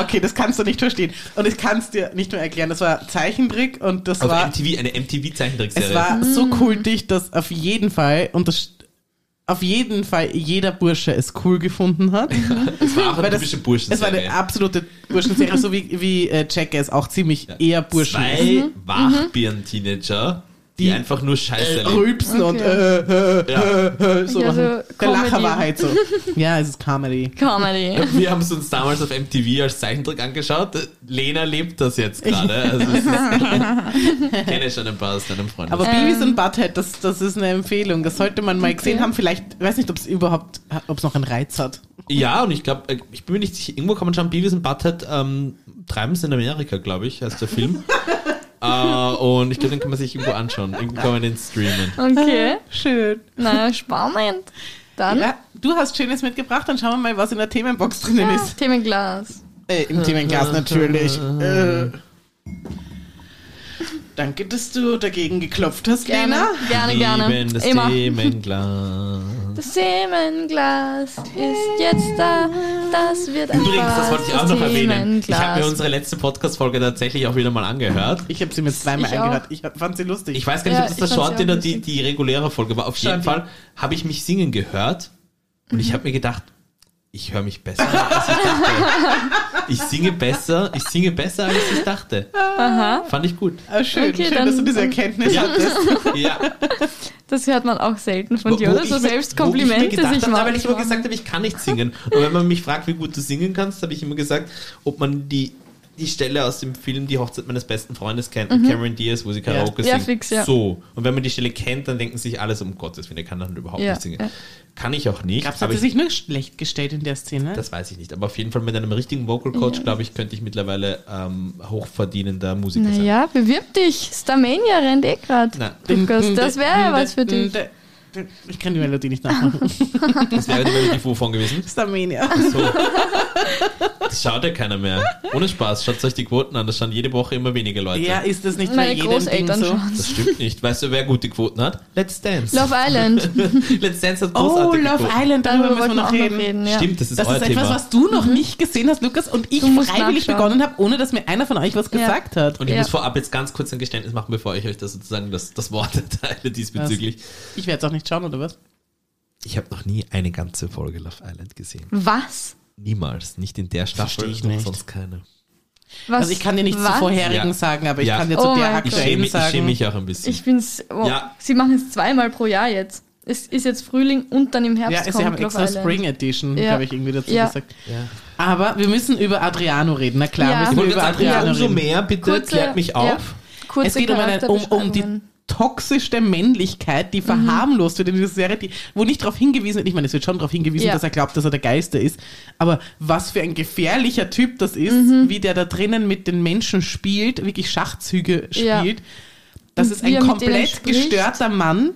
Speaker 1: Okay, das kannst du nicht verstehen. Und ich kann es dir nicht mehr erklären. Das war Zeichentrick und das
Speaker 3: Auf
Speaker 1: war,
Speaker 3: MTV, eine MTV-Zeichentrickserie.
Speaker 1: es war so kultig, dass auf jeden Fall, und das auf jeden Fall jeder Bursche es cool gefunden hat.
Speaker 3: Es war auch eine typische
Speaker 1: es war
Speaker 3: Burschenserie.
Speaker 1: eine absolute Burschenserie, so wie, wie äh, Jackass auch ziemlich eher Burschen.
Speaker 3: Zwei Wachbirnen-Teenager, die,
Speaker 1: Die,
Speaker 3: einfach nur Scheiße
Speaker 1: Äh,
Speaker 3: erleben.
Speaker 1: rülpsen und
Speaker 2: Okay.
Speaker 1: äh, äh,
Speaker 3: Ja.
Speaker 1: äh, äh, so
Speaker 2: Ja,
Speaker 1: machen.
Speaker 2: so
Speaker 1: Der
Speaker 2: Comedy.
Speaker 1: Lacher war halt so. Ja, es ist Comedy.
Speaker 2: Comedy.
Speaker 3: Wir haben es uns damals auf MTV als Zeichentrick angeschaut. Lena lebt das jetzt gerade. Also ist- kenne schon ein paar aus deinem Freund.
Speaker 1: Aber
Speaker 2: Ähm.
Speaker 1: Beavis und Butthead, das, das ist eine Empfehlung. Das sollte man mal gesehen haben. Vielleicht, weiß nicht, ob es überhaupt, ob es noch einen Reiz hat.
Speaker 3: ja, und ich glaube, ich bin mir nicht sicher, irgendwo kann man schauen, Beavis und Butthead ähm, treiben es in Amerika, glaube ich, heißt der Film. äh, und ich glaube, den kann man sich irgendwo anschauen. Irgendwo kann man den streamen.
Speaker 2: Okay.
Speaker 1: Schön.
Speaker 2: Na, spannend. Dann
Speaker 1: Ja, du hast Schönes mitgebracht, dann schauen wir mal, was in der Themenbox drinnen
Speaker 2: ja,
Speaker 1: ist.
Speaker 2: Themenglas.
Speaker 1: Äh, Im Themenglas natürlich. Äh. Danke, dass du dagegen geklopft hast,
Speaker 2: Gerne,
Speaker 1: Lena.
Speaker 2: gerne, gerne.
Speaker 3: Neben das
Speaker 2: Immer.
Speaker 3: Themenglas.
Speaker 2: Das Themenglas ist jetzt da. Das wird ein
Speaker 3: Übrigens, das wollte ich auch noch erwähnen. Ich habe mir unsere letzte Podcast-Folge tatsächlich auch wieder mal angehört.
Speaker 1: Ich habe sie mir zweimal
Speaker 2: Ich auch.
Speaker 1: angehört. Ich fand sie lustig.
Speaker 3: Ich weiß gar nicht,
Speaker 2: Ja,
Speaker 3: ob das der Short Dinner die, die reguläre Folge war. Auf jeden
Speaker 1: Short
Speaker 3: Fall habe ich mich singen gehört und ich habe mir gedacht, ich höre mich besser, als ich singe besser, ich singe besser, als ich dachte. Fand ich gut.
Speaker 1: ah, schön,
Speaker 2: Okay,
Speaker 1: schön,
Speaker 2: dann-
Speaker 1: dass du diese Erkenntnis
Speaker 3: Ja.
Speaker 1: hattest.
Speaker 3: Ja.
Speaker 2: Das hört man auch selten von
Speaker 3: Wo-
Speaker 2: dir, oder?
Speaker 3: ich
Speaker 2: So selbst
Speaker 3: wo ich
Speaker 2: Komplimente
Speaker 3: gedacht
Speaker 2: sich
Speaker 3: habe,
Speaker 2: machen.
Speaker 3: Weil ich immer gesagt habe, ich kann nicht singen. Und wenn man mich fragt, wie gut du singen kannst, habe ich immer gesagt, ob man die, die Stelle aus dem Film Die Hochzeit meines besten Freundes kennt, mit Cameron Diaz, wo sie Karaoke
Speaker 2: Ja,
Speaker 3: singt.
Speaker 2: fix, ja.
Speaker 3: So. Und wenn man die Stelle kennt, dann denken sich alles, um Gottes Willen, der kann dann überhaupt
Speaker 2: Ja,
Speaker 3: nicht singen.
Speaker 2: ja.
Speaker 3: Kann ich auch nicht.
Speaker 1: Gab's,
Speaker 3: aber
Speaker 1: hat sie
Speaker 3: ich,
Speaker 1: sich nur schlecht gestellt in der Szene?
Speaker 3: das weiß ich nicht. Aber auf jeden Fall mit einem richtigen Vocal Coach, glaube ich, könnte ich mittlerweile ähm, hochverdienender Musiker sein.
Speaker 2: Naja, bewirb dich. Starmania rennt eh gerade.
Speaker 3: Na.
Speaker 2: Lukas, das wäre ja was für dich.
Speaker 1: Ich kann die Melodie nicht nachmachen.
Speaker 3: Das wäre die Melodie wovon gewesen.
Speaker 1: Starmania.
Speaker 3: So. Das schaut ja keiner mehr. Ohne Spaß, schaut euch die Quoten an, das schauen jede Woche immer weniger Leute.
Speaker 1: Ja, ist das nicht bei
Speaker 2: Meine
Speaker 1: jedem Ding
Speaker 2: Großeltern
Speaker 1: so?
Speaker 2: schon.
Speaker 3: Das stimmt nicht. Weißt du, wer gute Quoten hat? Let's Dance.
Speaker 2: Love Island.
Speaker 3: Let's Dance hat
Speaker 1: Oh,
Speaker 3: großartige
Speaker 1: Love
Speaker 3: Quoten.
Speaker 1: Island, darüber müssen wir noch
Speaker 2: auch
Speaker 1: reden.
Speaker 2: ja.
Speaker 3: Stimmt, das ist
Speaker 1: Das
Speaker 3: euer
Speaker 1: ist
Speaker 3: Thema.
Speaker 1: etwas, was du noch nicht gesehen hast, Lukas, und ich
Speaker 2: Du musst
Speaker 1: freiwillig
Speaker 2: nachschauen.
Speaker 1: begonnen habe, ohne dass mir einer von euch was
Speaker 2: Ja.
Speaker 1: gesagt hat.
Speaker 3: Und ich
Speaker 2: Ja.
Speaker 3: muss vorab jetzt ganz kurz ein Geständnis machen, bevor ich euch das sozusagen das, das Wort erteile diesbezüglich.
Speaker 1: Ich werde es auch nicht schauen, oder was?
Speaker 3: Ich habe noch nie eine ganze Folge Love Island gesehen.
Speaker 2: Was?
Speaker 3: Niemals. Nicht in der Staffel
Speaker 1: ich nicht.
Speaker 3: sonst keine.
Speaker 2: Was?
Speaker 1: Also ich kann dir nicht zu
Speaker 2: Was?
Speaker 1: vorherigen
Speaker 3: Ja.
Speaker 1: sagen, aber ich
Speaker 3: Ja.
Speaker 1: kann dir zu
Speaker 2: Oh
Speaker 1: der
Speaker 2: Gott.
Speaker 3: schäme,
Speaker 1: aktuellen
Speaker 3: ich schäme
Speaker 1: sagen.
Speaker 3: mich auch ein bisschen.
Speaker 2: Ich bin's. Oh,
Speaker 3: Ja.
Speaker 2: Sie machen es zweimal pro Jahr jetzt. Es ist jetzt Frühling und dann im Herbst
Speaker 1: Ja, sie
Speaker 2: kommt
Speaker 1: haben
Speaker 2: Love
Speaker 1: extra
Speaker 2: Island.
Speaker 1: Spring Edition,
Speaker 2: Ja.
Speaker 1: glaube ich, irgendwie dazu
Speaker 2: Ja.
Speaker 1: gesagt.
Speaker 3: ja.
Speaker 1: Aber wir müssen über Adriano reden. Na klar,
Speaker 2: Ja.
Speaker 1: müssen
Speaker 3: Ich
Speaker 1: wir
Speaker 3: wollte
Speaker 1: über
Speaker 3: sagen,
Speaker 1: Adriano
Speaker 3: umso
Speaker 1: reden.
Speaker 3: mehr, bitte
Speaker 2: Kurze-
Speaker 3: klärt mich
Speaker 2: ja.
Speaker 3: auf.
Speaker 2: Kurze
Speaker 1: Es geht um, eine, um, um die. Toxischste Männlichkeit, die verharmlost wird in dieser Serie, die, wo nicht darauf hingewiesen wird, ich meine, es wird schon darauf hingewiesen,
Speaker 2: Ja.
Speaker 1: dass er glaubt, dass er der Geiste ist, aber was für ein gefährlicher Typ das ist,
Speaker 2: Mhm.
Speaker 1: wie der da drinnen mit den Menschen spielt, wirklich Schachzüge
Speaker 2: Ja.
Speaker 1: spielt, das
Speaker 2: Und
Speaker 1: ist ein komplett gestörter Mann,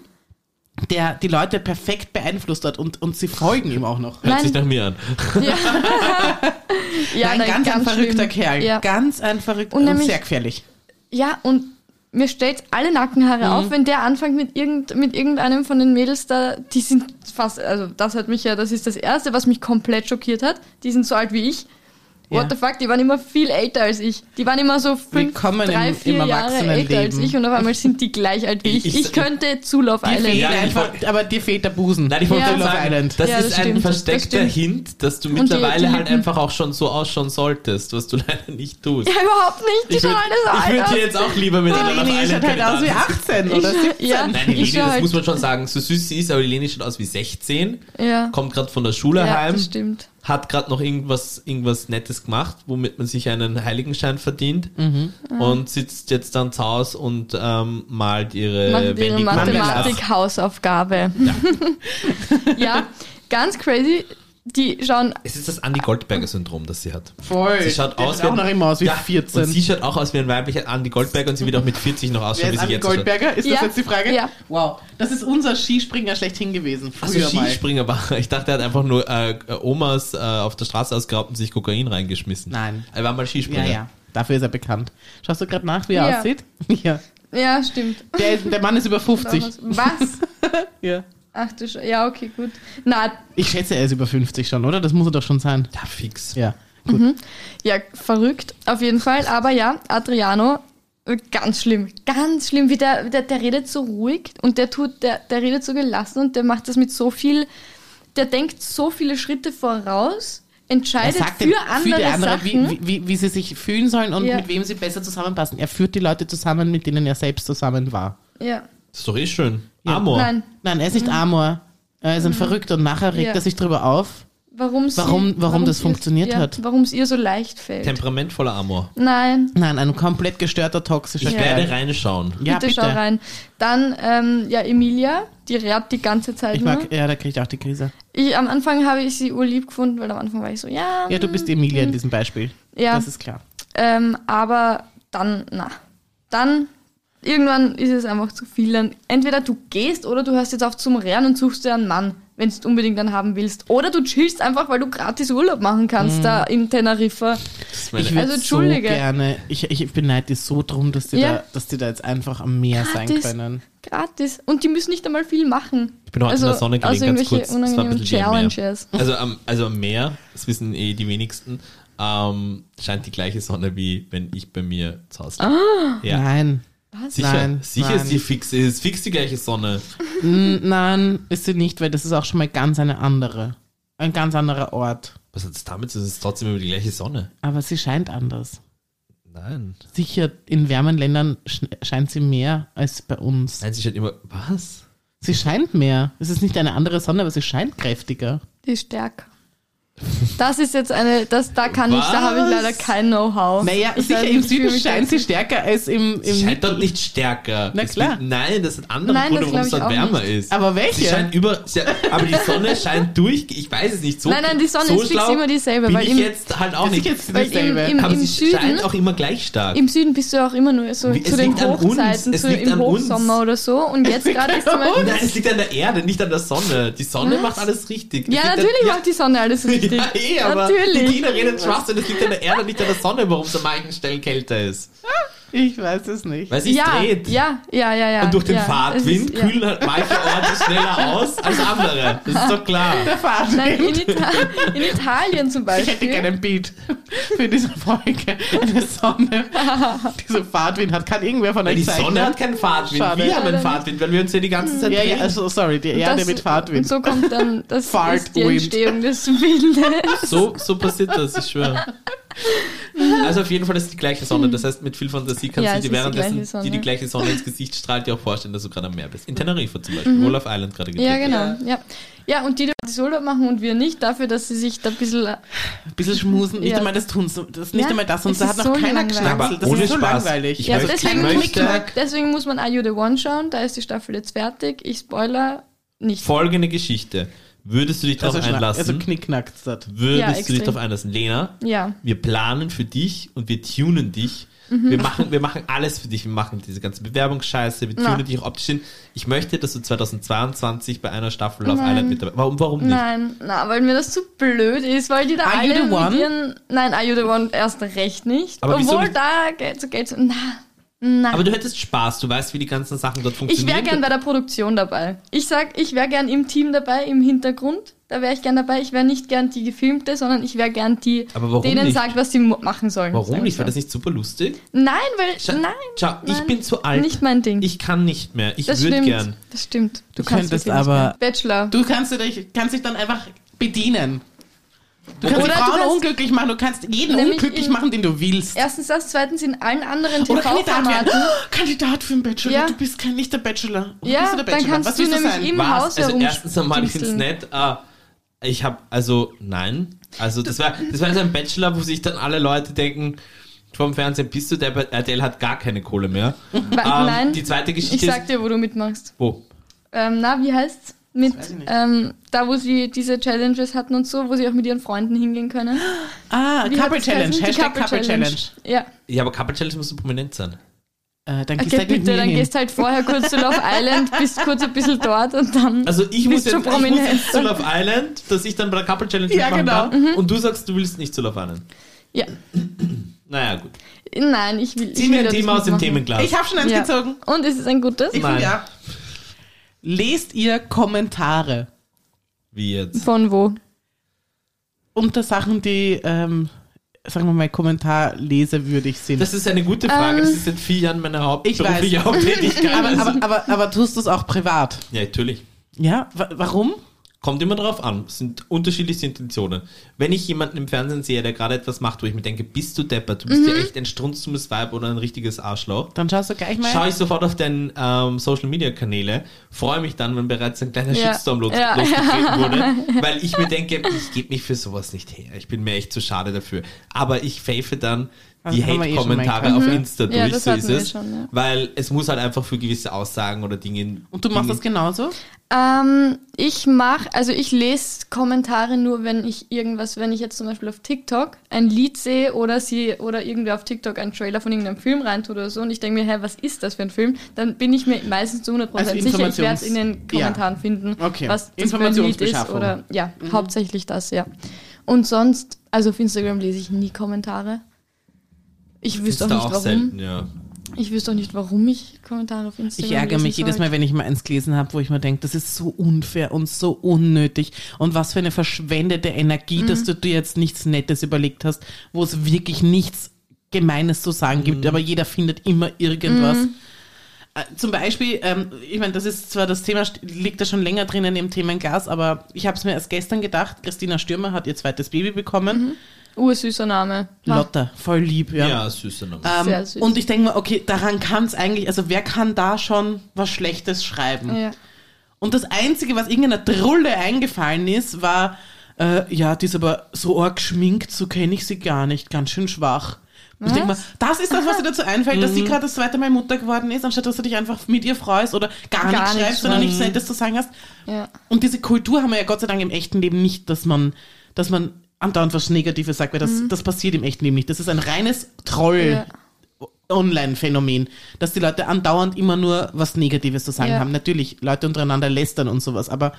Speaker 1: der die Leute perfekt beeinflusst hat und, und sie folgen ihm auch noch.
Speaker 3: Hört
Speaker 2: Nein.
Speaker 3: sich nach mir an.
Speaker 2: Ja, ja
Speaker 1: Nein,
Speaker 2: nein,
Speaker 1: ganz, ein verrückter
Speaker 2: schlimm.
Speaker 1: Kerl.
Speaker 2: Ja.
Speaker 1: Ganz ein verrückter
Speaker 2: Und
Speaker 1: und,
Speaker 2: nämlich-
Speaker 1: sehr gefährlich.
Speaker 2: ja, und mir stellt alle Nackenhaare
Speaker 1: Mhm.
Speaker 2: auf, wenn der anfängt mit, irgend, mit irgendeinem von den Mädels da, die sind fast, also das hat mich ja, das ist das Erste, was mich komplett schockiert hat. Die sind so alt wie ich. What
Speaker 1: Ja.
Speaker 2: the fuck, die waren immer viel älter als ich. Die waren immer so fünf,
Speaker 1: Willkommen
Speaker 2: drei,
Speaker 1: im-
Speaker 2: vier
Speaker 1: im
Speaker 2: Jahre älter als ich und auf einmal sind die gleich alt wie ich.
Speaker 3: Ich-
Speaker 2: Ich,
Speaker 3: ich-
Speaker 2: könnte zu Love
Speaker 1: Dir
Speaker 2: Island.
Speaker 3: Ja,
Speaker 1: einfach,
Speaker 3: wollt-
Speaker 1: aber dir fehlt der Busen.
Speaker 3: Nein, ich wollte
Speaker 2: Ja.
Speaker 3: sagen,
Speaker 1: Island.
Speaker 3: das
Speaker 2: Ja,
Speaker 3: ist
Speaker 2: das
Speaker 3: ein
Speaker 2: stimmt, das
Speaker 3: versteckter
Speaker 2: stimmt.
Speaker 3: Hint, dass du
Speaker 2: die-
Speaker 3: mittlerweile
Speaker 2: die
Speaker 3: halt
Speaker 2: Lippen.
Speaker 3: einfach auch schon so ausschauen solltest, was du leider nicht tust.
Speaker 2: Ja, überhaupt nicht, die
Speaker 3: Ich
Speaker 2: schauen
Speaker 3: würd-
Speaker 2: alle so
Speaker 3: ich
Speaker 2: alt
Speaker 3: würde dir jetzt auch lieber mit einer Love
Speaker 1: Leni schaut
Speaker 3: Island
Speaker 1: halt aus wie
Speaker 3: Kandidatin-
Speaker 1: 18 oder
Speaker 2: Ich-
Speaker 1: 17.
Speaker 2: ja.
Speaker 3: Nein, die Leni, das
Speaker 2: halt-
Speaker 3: muss man schon sagen, so süß sie ist, aber die Leni schaut aus wie 16,
Speaker 2: Ja,
Speaker 3: kommt gerade von der Schule
Speaker 2: ja
Speaker 3: heim,
Speaker 2: das stimmt.
Speaker 3: Hat gerade noch irgendwas, irgendwas Nettes gemacht, womit man sich einen Heiligenschein verdient
Speaker 2: Mhm.
Speaker 3: und sitzt jetzt dann zu Hause und ähm, malt ihre
Speaker 2: Macht ihre Mathematik-Hausaufgabe. Ja. ganz crazy. Die schauen,
Speaker 3: Es ist das Andy Goldberger-Syndrom, das sie hat.
Speaker 1: Voll.
Speaker 3: Sie schaut aus
Speaker 1: sieht auch noch immer aus wie
Speaker 3: ja,
Speaker 1: 14.
Speaker 3: Und sie schaut auch aus wie ein weiblicher Andy Goldberger und sie wird auch mit 40 noch
Speaker 1: Wer
Speaker 3: ausschauen, wie sie
Speaker 1: Andi
Speaker 3: jetzt schaut.
Speaker 1: Goldberger? Ist das
Speaker 2: Ja.
Speaker 1: jetzt die Frage?
Speaker 2: Ja.
Speaker 1: Wow. Das ist unser Skispringer schlechthin gewesen.
Speaker 3: Also
Speaker 1: Früher mal.
Speaker 3: Skispringer war, ich dachte, er hat einfach nur äh, Omas äh, auf der Straße ausgeraubt und sich Kokain reingeschmissen.
Speaker 1: Nein.
Speaker 3: Er war mal
Speaker 1: Ja,
Speaker 3: Skispringer.
Speaker 1: ja. Dafür ist er bekannt. Schaust du gerade nach, wie er
Speaker 2: Ja.
Speaker 1: aussieht? Ja.
Speaker 2: ja, stimmt.
Speaker 1: Der, ist- der Mann ist über 50.
Speaker 2: Was?
Speaker 1: Ja.
Speaker 2: Ach du Sch ja, okay, gut. Na,
Speaker 1: Ich schätze, er ist über 50 schon, oder? Das muss er doch schon sein.
Speaker 3: Ja, fix.
Speaker 1: Ja. Gut.
Speaker 2: ja, verrückt, auf jeden Fall. Aber ja, Adriano, ganz schlimm, ganz schlimm, wie der, der, der redet so ruhig und der tut, der, der redet so gelassen und der macht das mit so viel, der denkt so viele Schritte voraus,
Speaker 1: Er
Speaker 2: entscheidet
Speaker 1: sagt
Speaker 2: für
Speaker 1: den-
Speaker 2: andere
Speaker 1: die anderen,
Speaker 2: Sachen.
Speaker 1: wie, wie, wie sie sich fühlen sollen und
Speaker 2: Ja.
Speaker 1: mit wem sie besser zusammenpassen. Er führt die Leute zusammen, mit denen er selbst zusammen war.
Speaker 2: ja,
Speaker 3: Das ist doch eh schön.
Speaker 1: Ja.
Speaker 3: Amor.
Speaker 2: nein,
Speaker 1: Nein, er ist nicht Amor. Er ist ein Verrückter und nachher regt
Speaker 2: Ja.
Speaker 1: er sich drüber auf.
Speaker 2: warum sie,
Speaker 1: Warum- warum das
Speaker 2: ihr-
Speaker 1: funktioniert
Speaker 2: ja,
Speaker 1: hat.
Speaker 2: Warum es ihr so leicht fällt.
Speaker 3: Temperamentvoller Amor.
Speaker 2: Nein,
Speaker 1: Nein, ein komplett gestörter, toxischer
Speaker 3: Ich
Speaker 2: Ja.
Speaker 3: werde
Speaker 1: Kerl.
Speaker 3: reinschauen.
Speaker 1: Ja,
Speaker 2: bitte,
Speaker 1: bitte.
Speaker 2: schau rein. Dann, ähm, ja, Emilia, die rät die ganze Zeit
Speaker 1: Ich
Speaker 2: nur.
Speaker 1: mag, ja, da kriege ich auch die Krise.
Speaker 2: Ich, am Anfang habe ich sie urlieb gefunden, weil am Anfang war ich so, ja.
Speaker 1: Ja, du bist Emilia in diesem Beispiel.
Speaker 2: Ja.
Speaker 1: Das ist klar.
Speaker 2: Ähm, aber dann, na. Dann, irgendwann ist es einfach zu viel. Dann, entweder du gehst oder du hörst jetzt auf zum Rennen und suchst dir einen Mann, wenn du unbedingt einen haben willst. Oder du chillst einfach, weil du gratis Urlaub machen kannst
Speaker 1: Mhm.
Speaker 2: da in Teneriffa.
Speaker 3: Das ist meine
Speaker 1: Ich würde
Speaker 2: Also,
Speaker 1: so
Speaker 2: Entschuldige.
Speaker 1: gerne, ich, ich beneide die so drum, dass die,
Speaker 2: Ja.
Speaker 1: da, dass die da jetzt einfach am Meer sein
Speaker 2: Gratis.
Speaker 1: können.
Speaker 2: Gratis. Und die müssen nicht einmal viel machen.
Speaker 3: Ich bin heute
Speaker 2: also,
Speaker 3: in der Sonne gelegen, ganz
Speaker 2: irgendwelche
Speaker 3: kurz. Das war ein bisschen.
Speaker 2: Challenges.
Speaker 3: Also am, also am Meer, das wissen eh die wenigsten, ähm, scheint die gleiche Sonne wie wenn ich bei mir zu Hause bin. Ja.
Speaker 1: Nein.
Speaker 2: Was?
Speaker 3: Sicher,
Speaker 1: Nein,
Speaker 3: sicher
Speaker 1: nein.
Speaker 3: ist die fix, ist fix die gleiche Sonne.
Speaker 1: N- Nein, ist sie nicht, weil das ist auch schon mal ganz eine andere. Ein ganz anderer Ort.
Speaker 3: Was hat es damit zu tun? Es ist trotzdem über die gleiche Sonne.
Speaker 1: Aber sie scheint anders.
Speaker 3: Nein.
Speaker 1: Sicher, in wärmen Ländern sch- scheint sie mehr als bei uns.
Speaker 3: Nein, sie scheint immer, was?
Speaker 1: Sie scheint mehr. Es ist nicht eine andere Sonne, aber sie scheint kräftiger.
Speaker 2: Die ist stärker. Das ist jetzt eine, das, da kann ich, da habe ich
Speaker 3: Was?
Speaker 2: leider kein Know-how.
Speaker 1: Naja,
Speaker 2: Ich
Speaker 1: sicher, im Süden scheint sie stärker als im,
Speaker 3: Sie
Speaker 1: im
Speaker 3: scheint dort nicht stärker.
Speaker 1: Na
Speaker 3: Das
Speaker 1: klar.
Speaker 3: wird- nein, das hat andere
Speaker 2: Nein,
Speaker 3: Gründe,
Speaker 2: das
Speaker 3: warum es dort
Speaker 2: auch
Speaker 3: wärmer
Speaker 2: nicht.
Speaker 3: ist.
Speaker 1: Aber
Speaker 3: Sie
Speaker 1: welche?
Speaker 3: scheint über, sie, aber die Sonne scheint durch, ich weiß es nicht so.
Speaker 2: Nein, nein, die Sonne
Speaker 3: so
Speaker 2: ist fix
Speaker 3: schlau
Speaker 2: immer dieselbe,
Speaker 3: Bin
Speaker 2: weil
Speaker 3: ich
Speaker 2: im-
Speaker 3: jetzt halt auch
Speaker 1: Das ist
Speaker 3: nicht.
Speaker 1: jetzt
Speaker 2: Weil im-
Speaker 1: dasselbe.
Speaker 2: im-
Speaker 3: aber
Speaker 2: im
Speaker 3: sie
Speaker 2: Süden-
Speaker 3: scheint auch immer gleich stark.
Speaker 2: Im Süden bist du auch immer nur so
Speaker 3: Wie-
Speaker 2: zu
Speaker 3: es
Speaker 2: den
Speaker 3: liegt an uns.
Speaker 2: Hochzeiten,
Speaker 3: Es
Speaker 2: zu,
Speaker 3: liegt
Speaker 2: im
Speaker 3: an uns.
Speaker 2: Hochsommer oder so. Und jetzt gerade ist zum Beispiel.
Speaker 3: Nein, es liegt an der Erde, nicht an der Sonne. Die Sonne
Speaker 2: Was?
Speaker 3: macht alles richtig. Es
Speaker 2: Ja,
Speaker 3: liegt
Speaker 2: natürlich
Speaker 3: ja,
Speaker 2: macht die Sonne alles richtig.
Speaker 3: Ja, eh, aber die
Speaker 2: natürlich.
Speaker 3: Tina redet Schwachsinn, es liegt an der Erde, nicht an der Sonne, warum es an manchen Stellen kälter ist.
Speaker 1: Ich weiß es nicht.
Speaker 3: Weil sie
Speaker 2: ja,
Speaker 3: dreht.
Speaker 2: ja, ja, ja, ja.
Speaker 3: Und durch den
Speaker 2: ja,
Speaker 3: Fahrtwind
Speaker 2: ist- ja.
Speaker 3: kühlen halt manche Orte schneller aus als andere. Das ist doch klar.
Speaker 1: Der Fahrtwind.
Speaker 2: Nein, in, Ita in Italien zum
Speaker 1: Ich hätte
Speaker 2: Beispiel.
Speaker 1: gerne ein Beat für diese Folge. Eine Sonne, die so Fahrtwind hat. Kann irgendwer von euch
Speaker 3: die
Speaker 1: zeichnen?
Speaker 3: Sonne hat keinen Fahrtwind.
Speaker 1: Schade.
Speaker 3: Wir haben einen Fahrtwind, weil wir uns ja die ganze Zeit
Speaker 1: Ja, ja,
Speaker 3: drehen.
Speaker 1: also sorry, die Erde
Speaker 2: Das-
Speaker 1: mit Fahrtwind.
Speaker 2: Und so kommt dann das ist die
Speaker 1: Fahrtwind.
Speaker 2: Entstehung des Windes.
Speaker 3: So, so passiert das, ich schwöre. Also auf jeden Fall ist es die gleiche Sonne. Das heißt, mit viel Fantasie kannst
Speaker 2: Ja,
Speaker 3: du dir
Speaker 2: die
Speaker 3: währenddessen,
Speaker 2: gleiche Sonne.
Speaker 3: die die gleiche Sonne ins Gesicht strahlt, dir auch vorstellen, dass du gerade am Meer bist. In Teneriffa zum Beispiel, wo Love Island gerade gedreht
Speaker 2: Ja, genau. Ja. ja, und die, die das Urlaub machen und wir nicht, dafür, dass sie sich da ein bisschen.
Speaker 1: Ein bisschen schmusen, nicht
Speaker 2: Ja.
Speaker 1: einmal das tun. Das ist nicht
Speaker 2: Ja,
Speaker 1: einmal das. Und da
Speaker 2: ist
Speaker 1: hat noch
Speaker 2: so
Speaker 1: keiner
Speaker 2: langweilig.
Speaker 1: geschnackselt. Das
Speaker 3: Aber
Speaker 1: ist so
Speaker 3: ohne Spaß.
Speaker 1: langweilig.
Speaker 3: Ich
Speaker 2: Ja,
Speaker 3: möchte-
Speaker 2: deswegen,
Speaker 3: möchte-
Speaker 2: man, deswegen muss man Are You the One schauen, da ist die Staffel jetzt fertig. Ich spoiler nicht.
Speaker 3: Folgende Geschichte. Würdest du dich darauf
Speaker 1: also,
Speaker 3: einlassen?
Speaker 1: also knickknackt das.
Speaker 3: Würdest
Speaker 2: Ja,
Speaker 3: du dich darauf einlassen? Lena,
Speaker 2: Ja.
Speaker 3: wir planen für dich und wir tunen dich.
Speaker 2: Mhm.
Speaker 3: Wir, machen, wir machen alles für dich. Wir machen diese ganze Bewerbungsscheiße, wir
Speaker 2: Na.
Speaker 3: tunen dich auch optisch hin. Ich möchte, dass du 2022 bei einer Staffel Love. Island mit dabei Warum, warum nicht?
Speaker 2: Nein, na, weil mir das zu blöd ist, weil die da
Speaker 1: Are you
Speaker 2: alle
Speaker 1: the one?
Speaker 2: ihren, nein, Are You the One erst recht nicht.
Speaker 3: Aber
Speaker 2: Obwohl da Geld zu Geld, na, na.
Speaker 3: Aber du hättest Spaß, du weißt, wie die ganzen Sachen dort
Speaker 2: ich
Speaker 3: funktionieren.
Speaker 2: wäre gern bei der Produktion dabei. Ich sag, ich wäre gern im Team dabei, im Hintergrund, Da wäre ich gern dabei. Ich wäre nicht gern die gefilmte, sondern ich wäre gern die, denen
Speaker 3: nicht?
Speaker 2: sagt, was sie machen sollen.
Speaker 3: Warum nicht?
Speaker 2: wir
Speaker 3: War
Speaker 2: so.
Speaker 3: das nicht super lustig?
Speaker 2: Nein, weil
Speaker 3: Schau,
Speaker 2: nein.
Speaker 3: schau ich
Speaker 2: nein,
Speaker 3: bin zu alt.
Speaker 2: Nicht mein Ding.
Speaker 3: Ich kann nicht mehr. Ich
Speaker 2: das
Speaker 3: würde
Speaker 2: stimmt.
Speaker 3: gern.
Speaker 2: Das stimmt. Du,
Speaker 1: Du
Speaker 2: kannst
Speaker 1: könntest
Speaker 2: nicht
Speaker 1: aber-.
Speaker 2: Bachelor.
Speaker 1: Du kannst dich, kannst dich dann einfach bedienen. Du kannst
Speaker 2: Oder
Speaker 1: die
Speaker 2: du
Speaker 1: Frauen
Speaker 2: kannst-
Speaker 1: unglücklich machen, du kannst jeden unglücklich machen, den du willst.
Speaker 2: Erstens das, zweitens in allen anderen
Speaker 1: Oder Kandidat werden.
Speaker 2: TV-Formaten.
Speaker 1: Kandidat für den Bachelor,
Speaker 2: Ja.
Speaker 1: du bist kein nicht der Bachelor. Oder
Speaker 2: Ja,
Speaker 1: bist du der
Speaker 2: dann
Speaker 1: Bachelor?
Speaker 2: kannst
Speaker 1: Was
Speaker 2: du
Speaker 1: willst
Speaker 2: nämlich
Speaker 1: sein?
Speaker 2: im
Speaker 3: Was?
Speaker 2: Haus
Speaker 3: Also erstens einmal, ich finde es nett. Äh, ich habe, also, nein. Also, das war, das war so ein Bachelor, wo sich dann alle Leute denken, vom Fernsehen bist du der, RTL hat gar keine Kohle mehr. Ähm,
Speaker 2: Nein,
Speaker 3: Die zweite
Speaker 2: ich
Speaker 3: Geschichte
Speaker 2: sag
Speaker 3: ist,
Speaker 2: dir, wo du mitmachst.
Speaker 3: wo?
Speaker 2: Ähm, na, wie heißt's? Mit, ähm, da wo sie diese Challenges hatten und so, wo sie auch mit ihren Freunden hingehen können.
Speaker 1: Ah,
Speaker 2: Wie
Speaker 1: Couple Challenge, Hashtag Couple Challenge.
Speaker 2: Ja,
Speaker 3: Ja, aber Couple Challenge musst du prominent sein.
Speaker 1: Äh, dann gehst
Speaker 2: okay,
Speaker 1: du halt
Speaker 2: bitte, dann
Speaker 1: hin.
Speaker 2: gehst halt vorher kurz zu Love Island, bist kurz ein bisschen dort und dann.
Speaker 3: Also ich muss,
Speaker 2: Bist
Speaker 3: jetzt,
Speaker 2: du
Speaker 3: ich muss jetzt zu Love Island, dass ich dann bei der Couple Challenge
Speaker 1: Ja,
Speaker 3: mitmachen
Speaker 1: genau.
Speaker 3: kann. Und du sagst, du willst nicht zu Love Island.
Speaker 2: ja.
Speaker 3: Naja, gut.
Speaker 2: Nein, ich will.
Speaker 3: Zieh mir ein Thema aus dem
Speaker 2: machen.
Speaker 3: Themenglas.
Speaker 1: Ich habe schon eins
Speaker 2: Ja.
Speaker 1: gezogen.
Speaker 2: Und ist es ein gutes?
Speaker 1: Ich
Speaker 3: Nein.
Speaker 1: finde ja. Lest ihr Kommentare
Speaker 3: Wie jetzt?
Speaker 2: Von wo?
Speaker 1: unter Sachen, die, ähm, sagen wir mal, kommentarlesewürdig sind?
Speaker 3: Das ist eine gute Frage.
Speaker 2: Ähm,
Speaker 3: das ist seit vier Jahren meine
Speaker 1: Ich
Speaker 3: hauptberufliche
Speaker 1: weiß.
Speaker 3: Haupttätigkeit.
Speaker 1: aber, aber, aber, aber tust du es auch privat?
Speaker 3: ja, natürlich.
Speaker 1: Ja? Wa- Warum?
Speaker 3: Kommt immer drauf an. Es sind unterschiedlichste Intentionen. Wenn ich jemanden im Fernsehen sehe, der gerade etwas macht, wo ich mir denke, bist du deppert, du bist
Speaker 2: Mhm.
Speaker 3: ja echt ein strunzdummes Weib oder ein richtiges Arschloch,
Speaker 1: Dann schaust du gleich mal.
Speaker 3: schaue ich sofort auf deine ähm, Social Media Kanäle, freue mich dann, wenn bereits ein kleiner
Speaker 2: Ja.
Speaker 3: Shitstorm los,
Speaker 2: Ja.
Speaker 3: losgetreten wurde, weil ich mir denke, ich gebe mich für sowas nicht her. Ich bin mir echt zu schade dafür. Aber ich pfeife dann
Speaker 1: Also
Speaker 3: die
Speaker 1: eh
Speaker 3: Hate-Kommentare
Speaker 1: gehabt.
Speaker 3: auf Insta
Speaker 2: Ja,
Speaker 3: durch,
Speaker 2: das
Speaker 3: so ist es.
Speaker 2: schon, ja.
Speaker 3: Weil es muss halt einfach für gewisse Aussagen oder Dinge.
Speaker 1: Und du machst
Speaker 3: Dinge,
Speaker 1: das genauso?
Speaker 2: Ähm, ich mache, also ich lese Kommentare nur, wenn ich irgendwas, wenn ich jetzt zum Beispiel auf TikTok ein Lied sehe oder sie oder irgendwer auf TikTok einen Trailer von irgendeinem Film reintut oder so und ich denke mir, hä, was ist das für ein Film? Dann bin ich mir meistens zu 100%
Speaker 1: Also
Speaker 2: sicher, ich werde es in den Kommentaren finden,
Speaker 1: Okay.
Speaker 2: was das für ein Lied ist oder ja, hauptsächlich das, ja. Und sonst, also auf Instagram lese ich nie Kommentare. Ich wüsste auch nicht
Speaker 3: auch
Speaker 2: warum.
Speaker 3: selten, ja.
Speaker 2: Ich wüsste auch nicht, warum ich Kommentare auf Instagram
Speaker 1: Ich ärgere mich jedes. Mal, wenn ich mal eins gelesen habe, wo ich mir denke, das ist so unfair und so unnötig. Und was für eine verschwendete Energie,
Speaker 2: Mhm.
Speaker 1: dass du dir jetzt nichts Nettes überlegt hast, wo es wirklich nichts Gemeines zu sagen
Speaker 2: Mhm.
Speaker 1: gibt, aber jeder findet immer irgendwas. Äh, Zum Beispiel, ähm, ich meine, das ist zwar das Thema, liegt da schon länger drinnen im Themenglas, aber ich habe es mir erst gestern gedacht, Christina Stürmer hat ihr zweites Baby bekommen.
Speaker 2: Ursüßer Name. Ha.
Speaker 1: Lotta, voll lieb, ja.
Speaker 3: Ja, süßer Name.
Speaker 1: Ähm,
Speaker 2: Sehr süß.
Speaker 1: und ich denke mir, okay, daran kann es eigentlich, also wer kann da schon was Schlechtes schreiben?
Speaker 2: Ja.
Speaker 1: Und das Einzige, was irgendeiner Drulle eingefallen ist, war, äh, ja, die ist aber so arg geschminkt, so kenne ich sie gar nicht, ganz schön schwach. Und ich denke mal, das ist das, was dir dazu einfällt, dass
Speaker 2: Mhm.
Speaker 1: sie gerade das zweite Mal Mutter geworden ist, anstatt dass du dich einfach mit ihr freust oder gar,
Speaker 2: Gar
Speaker 1: nichts
Speaker 2: nichts
Speaker 1: schreibst, sondern nichts Nettes zu sagen hast.
Speaker 2: Ja.
Speaker 1: Und diese Kultur haben wir ja Gott sei Dank im echten Leben nicht, dass man, dass man andauernd was Negatives sagt, weil das, das passiert im echten Leben nicht. Das ist ein reines Troll.
Speaker 2: Ja.
Speaker 1: Online-Phänomen, dass die Leute andauernd immer nur was Negatives zu sagen
Speaker 2: Ja.
Speaker 1: haben. Natürlich, Leute untereinander lästern und sowas, aber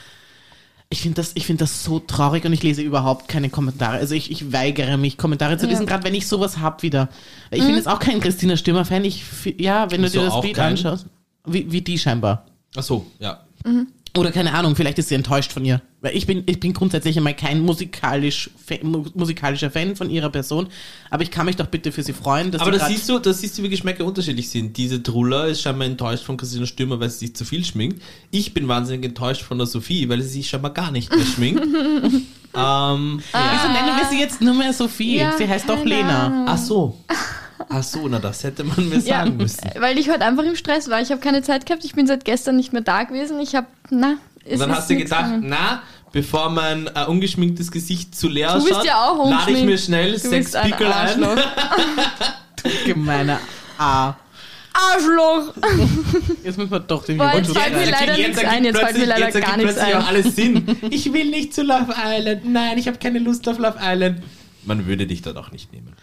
Speaker 1: ich finde das, ich finde das so traurig und ich lese überhaupt keine Kommentare. Also ich, ich weigere mich, Kommentare zu
Speaker 2: Ja.
Speaker 1: lesen, gerade wenn ich sowas hab wieder. Ich bin jetzt auch kein Christina Stürmer-Fan. Ich, ja, wenn du dir das Bild
Speaker 3: kein?
Speaker 1: anschaust. Wie, wie die scheinbar.
Speaker 3: Ach so, ja.
Speaker 1: Oder keine Ahnung, vielleicht ist sie enttäuscht von ihr. Weil ich bin, ich bin grundsätzlich einmal kein musikalisch, musikalischer Fan von ihrer Person. Aber ich kann mich doch bitte für sie freuen, dass
Speaker 3: Aber
Speaker 1: sie
Speaker 3: da
Speaker 1: grad-
Speaker 3: siehst du, da siehst du, wie Geschmäcker unterschiedlich sind. Diese Truller ist scheinbar enttäuscht von Christina Stürmer, weil sie sich zu viel schminkt. Ich bin wahnsinnig enttäuscht von der Sophie, weil sie sich scheinbar gar nicht mehr schminkt. ähm, ja.
Speaker 1: Wieso nennen wir sie jetzt nur mehr Sophie?
Speaker 2: Ja,
Speaker 1: sie heißt doch Lena.
Speaker 2: Ahnung.
Speaker 3: Ach so. Ach so, na das hätte man mir
Speaker 2: Ja,
Speaker 3: sagen müssen.
Speaker 2: weil ich heute einfach im Stress war. Ich habe keine Zeit gehabt. Ich bin seit gestern nicht mehr da gewesen. Ich habe, na, es
Speaker 3: Und dann
Speaker 2: ist
Speaker 3: hast du gedacht,
Speaker 2: gegangen.
Speaker 3: na, bevor mein äh, ungeschminktes Gesicht zu leer
Speaker 2: Du bist
Speaker 3: schaut,
Speaker 2: ja auch
Speaker 3: lade ich mir schnell
Speaker 2: Du
Speaker 3: sechs
Speaker 2: bist ein
Speaker 3: Pickel ein.
Speaker 2: Arschloch.
Speaker 1: Gemeiner A.
Speaker 2: Arschloch!
Speaker 1: Jetzt müssen wir doch den
Speaker 2: Boah, jetzt fällt mir leider nichts ein, jetzt fällt mir leider
Speaker 3: jetzt
Speaker 2: gar nichts ein.
Speaker 3: auch alles Sinn. Ich will nicht zu Love Island. Nein, ich habe keine Lust auf Love Island. Man würde dich dort auch nicht nehmen.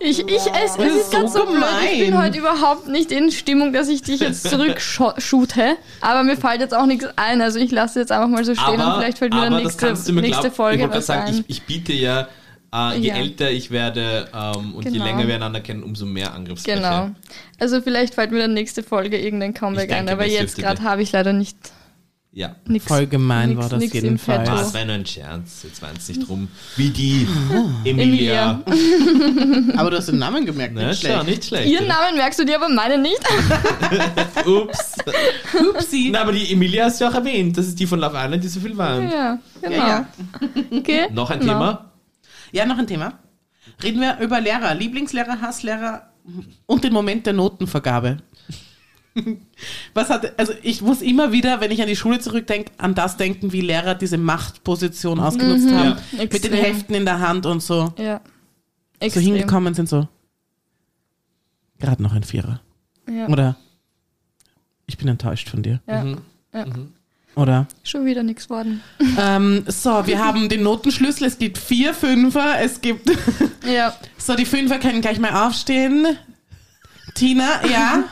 Speaker 2: Ich, ich, es, es
Speaker 1: ist
Speaker 2: ist gerade
Speaker 1: so
Speaker 2: so blöd. Ich bin heute überhaupt nicht in Stimmung, dass ich dich jetzt zurückshoote. Aber mir fällt jetzt auch nichts ein. Also ich lasse jetzt einfach mal so stehen und vielleicht fällt mir
Speaker 3: aber
Speaker 2: dann nächste,
Speaker 3: du mir
Speaker 2: nächste. Folge
Speaker 3: ich
Speaker 2: was
Speaker 3: sagen,
Speaker 2: ein.
Speaker 3: ich, ich biete ja, äh, je
Speaker 2: Ja.
Speaker 3: älter ich werde ähm, und je
Speaker 2: Genau.
Speaker 3: länger wir einander kennen, umso mehr Angriffsfläche.
Speaker 2: Genau. Also vielleicht fällt mir dann nächste Folge irgendein Comeback
Speaker 3: denke,
Speaker 2: ein, aber jetzt gerade habe ich leider nicht
Speaker 3: Ja.
Speaker 2: Nix,
Speaker 1: Voll gemein
Speaker 2: nix,
Speaker 1: war das jedenfalls.
Speaker 3: Ah, es war nur ein Scherz. Jetzt war es nicht drum, wie die Emilia.
Speaker 1: Aber du hast den Namen gemerkt,
Speaker 3: Na,
Speaker 1: nicht schlecht.
Speaker 3: nicht schlecht.
Speaker 2: Ihren Namen merkst du dir, aber meinen nicht.
Speaker 3: Ups.
Speaker 1: Upsi.
Speaker 3: Na, aber die Emilia hast du ja auch erwähnt. Das ist die von Love Island, die so viel weint.
Speaker 2: ja, genau.
Speaker 1: Ja, ja.
Speaker 2: Okay.
Speaker 3: Noch ein
Speaker 2: genau.
Speaker 3: Thema?
Speaker 1: Ja, noch ein Thema. Reden wir über Lehrer, Lieblingslehrer, Hasslehrer und den Moment der Notenvergabe. Was hat, also ich muss immer wieder, wenn ich an die Schule zurückdenke, an das denken, wie Lehrer diese Machtposition ausgenutzt haben.
Speaker 2: Ja.
Speaker 1: Mit den. Heften in der Hand und so.
Speaker 2: Ja.
Speaker 1: So
Speaker 2: Extrem.
Speaker 1: hingekommen sind so. Gerade noch ein Vierer.
Speaker 2: Ja.
Speaker 1: Oder ich bin enttäuscht von dir.
Speaker 2: Ja.
Speaker 3: Mhm.
Speaker 2: Ja.
Speaker 1: Oder?
Speaker 2: Schon wieder nichts worden.
Speaker 1: Ähm, so, wir haben den Notenschlüssel. Es gibt vier Fünfer. Es gibt.
Speaker 2: Ja.
Speaker 1: So, die Fünfer können gleich mal aufstehen. Tina, ja.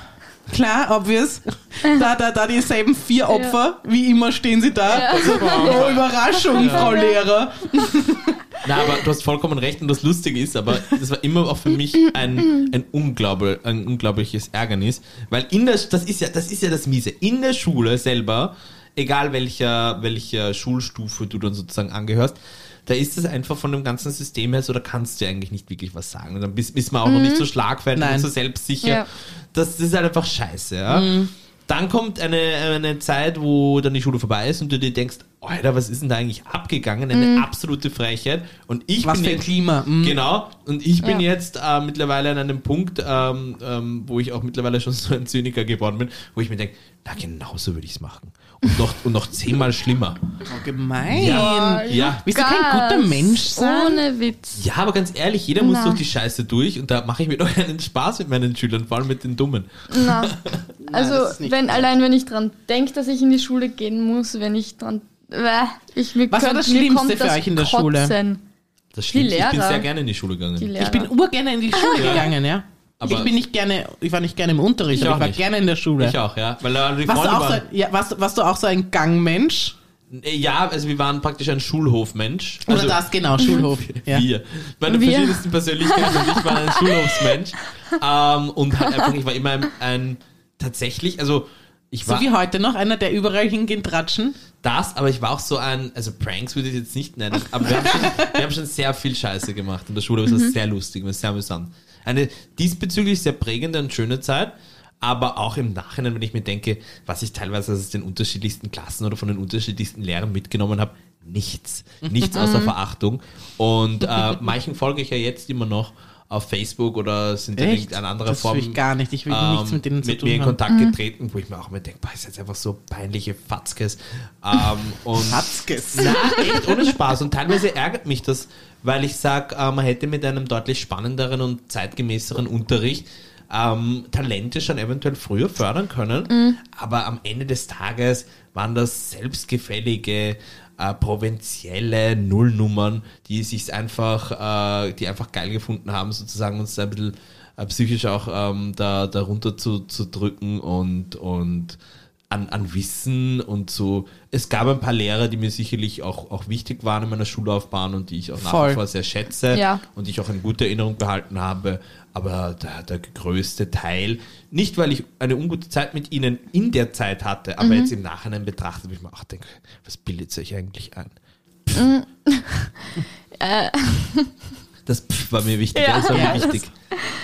Speaker 1: Klar, obvious. Da, da, da dieselben vier Opfer. Wie immer stehen sie da. Oh, Überraschung, Frau Lehrer.
Speaker 3: Na, aber du hast vollkommen recht und das Lustige ist, aber das war immer auch für mich ein, ein, Unglaube, ein unglaubliches Ärgernis, weil in der, das ist ja, das ist ja das Miese, in der Schule selber, egal welcher, welcher Schulstufe du dann sozusagen angehörst, da ist es einfach von dem ganzen System her so, da kannst du eigentlich nicht wirklich was sagen. Und dann bist, ist man auch noch nicht so schlagfertig und so selbstsicher.
Speaker 2: Ja.
Speaker 3: Das, das ist halt einfach scheiße, ja. Dann kommt eine, eine Zeit, wo dann die Schule vorbei ist und du dir denkst, Alter, was ist denn da eigentlich abgegangen? Eine absolute Frechheit. Und ich
Speaker 1: Was
Speaker 3: bin
Speaker 1: für ein
Speaker 3: jetzt,
Speaker 1: Klima. mm.
Speaker 3: Genau. Und ich bin
Speaker 2: Ja.
Speaker 3: jetzt äh, mittlerweile an einem Punkt, ähm, ähm, wo ich auch mittlerweile schon so ein Zyniker geworden bin, wo ich mir denke, na genau so würde ich es machen. Und noch, und noch zehnmal schlimmer.
Speaker 1: Oh, gemein.
Speaker 3: Ja. Ja.
Speaker 1: Willst du kein guter. Mensch sein?
Speaker 2: Ohne Witz.
Speaker 3: Ja, aber ganz ehrlich, jeder muss
Speaker 2: Na.
Speaker 3: durch die Scheiße durch und da mache ich mir doch einen Spaß mit meinen Schülern, vor allem mit den Dummen.
Speaker 2: Na. Also,
Speaker 1: das nicht
Speaker 2: wenn,
Speaker 1: gut.
Speaker 2: allein wenn ich dran denke, dass ich in die Schule gehen muss, wenn ich dran. Äh, ich, mir
Speaker 1: Was war
Speaker 2: könnt-
Speaker 1: das
Speaker 2: mir
Speaker 1: Schlimmste
Speaker 2: kommt
Speaker 1: für
Speaker 2: das
Speaker 1: euch in der Schule?
Speaker 2: Kotzen.
Speaker 3: Das stimmt. Ich bin sehr gerne in die Schule gegangen.
Speaker 2: Die.
Speaker 1: Ich bin urgerne in die Schule
Speaker 3: Ja.
Speaker 1: gegangen, ja.
Speaker 3: Aber-
Speaker 1: ich bin nicht gerne, ich war nicht gerne im Unterricht,
Speaker 3: Ich
Speaker 1: aber ich war
Speaker 3: nicht.
Speaker 1: gerne in der Schule.
Speaker 3: Ich auch, ja. Weil äh, die
Speaker 1: Warst du, auch so, ja, warst, warst du auch so ein Gangmensch?
Speaker 3: ja, also wir waren praktisch ein Schulhofmensch.
Speaker 1: Oder
Speaker 3: Also,
Speaker 1: das, genau, Schulhof. Ja.
Speaker 3: Wir. Meine
Speaker 2: Wir.
Speaker 3: verschiedensten Persönlichkeiten und ich war ein Schulhofsmensch. Ähm, und halt einfach, ich war immer ein, ein tatsächlich, also ich war
Speaker 1: So wie heute noch, einer, der überall hingeht, tratschen.
Speaker 3: das, aber ich war auch so ein, also Pranks würde ich jetzt nicht nennen, aber wir haben schon, wir haben schon sehr viel Scheiße gemacht in der Schule, das war sehr lustig, war sehr amüsant. Eine diesbezüglich sehr prägende und schöne Zeit, aber auch im Nachhinein, wenn ich mir denke, was ich teilweise aus den unterschiedlichsten Klassen oder von den unterschiedlichsten Lehrern mitgenommen habe, nichts. Nichts außer Verachtung. Und äh, manchen folge ich ja jetzt immer noch auf Facebook oder sind in irgendeiner anderen
Speaker 1: Das
Speaker 3: Form
Speaker 1: ich gar nicht. Ich will nichts mit denen zu
Speaker 3: mit
Speaker 1: tun
Speaker 3: mir in
Speaker 1: haben.
Speaker 3: Kontakt getreten, wo ich mir auch immer denke, boah, ist jetzt einfach so peinliche Fatzkes. Ähm, und
Speaker 1: Fatzkes.
Speaker 3: Na, echt ohne Spaß. Und teilweise ärgert mich das, weil ich sage, äh, man hätte mit einem deutlich spannenderen und zeitgemäßeren Unterricht ähm, Talente schon eventuell früher fördern können. Aber am Ende des Tages waren das selbstgefällige, äh, provinzielle Nullnummern, die sich einfach, äh, die einfach geil gefunden haben, sozusagen uns ein bisschen äh, psychisch auch ähm, da darunter zu, zu drücken und, und an, an Wissen und so. Es gab ein paar Lehrer, die mir sicherlich auch, auch wichtig waren in meiner Schullaufbahn und die ich auch nach
Speaker 1: Voll.
Speaker 3: wie vor sehr schätze
Speaker 2: Ja.
Speaker 3: und die ich auch in guter Erinnerung behalten habe. Aber der, der größte Teil, nicht weil ich eine ungute Zeit mit ihnen in der Zeit hatte, aber jetzt im Nachhinein betrachtet, ich mir auch denke, was bildet sich eigentlich ein? Das Pff war mir wichtig,
Speaker 2: Ja.
Speaker 3: das war mir
Speaker 1: Ja.
Speaker 3: wichtig.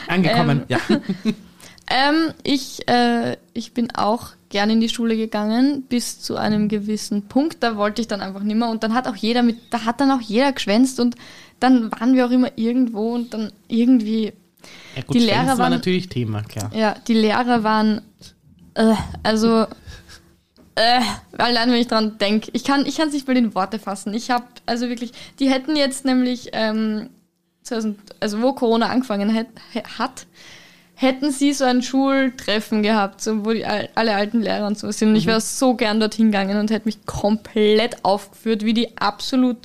Speaker 1: Angekommen.
Speaker 3: Ja.
Speaker 2: Ähm, ich, äh, ich bin auch gern in die Schule gegangen, bis zu einem gewissen Punkt. Da wollte ich dann einfach nimmer. Und dann hat auch jeder mit, da hat dann auch jeder geschwänzt und dann waren wir auch immer irgendwo und dann irgendwie,
Speaker 1: Ja, gut,
Speaker 2: Die Lehrer
Speaker 1: war
Speaker 2: waren-
Speaker 1: natürlich Thema, klar.
Speaker 2: ja, die Lehrer waren, äh, also, äh, allein wenn ich dran denke, ich kann, ich kann es nicht mal in Worte fassen. Ich habe, also wirklich, die hätten jetzt nämlich, ähm, 2000, also wo Corona angefangen hat, hat, hätten sie so ein Schultreffen gehabt, so, wo die, al- alle alten Lehrer und so sind. Und ich wäre so gern dorthin gegangen und hätte mich komplett aufgeführt, wie die absolut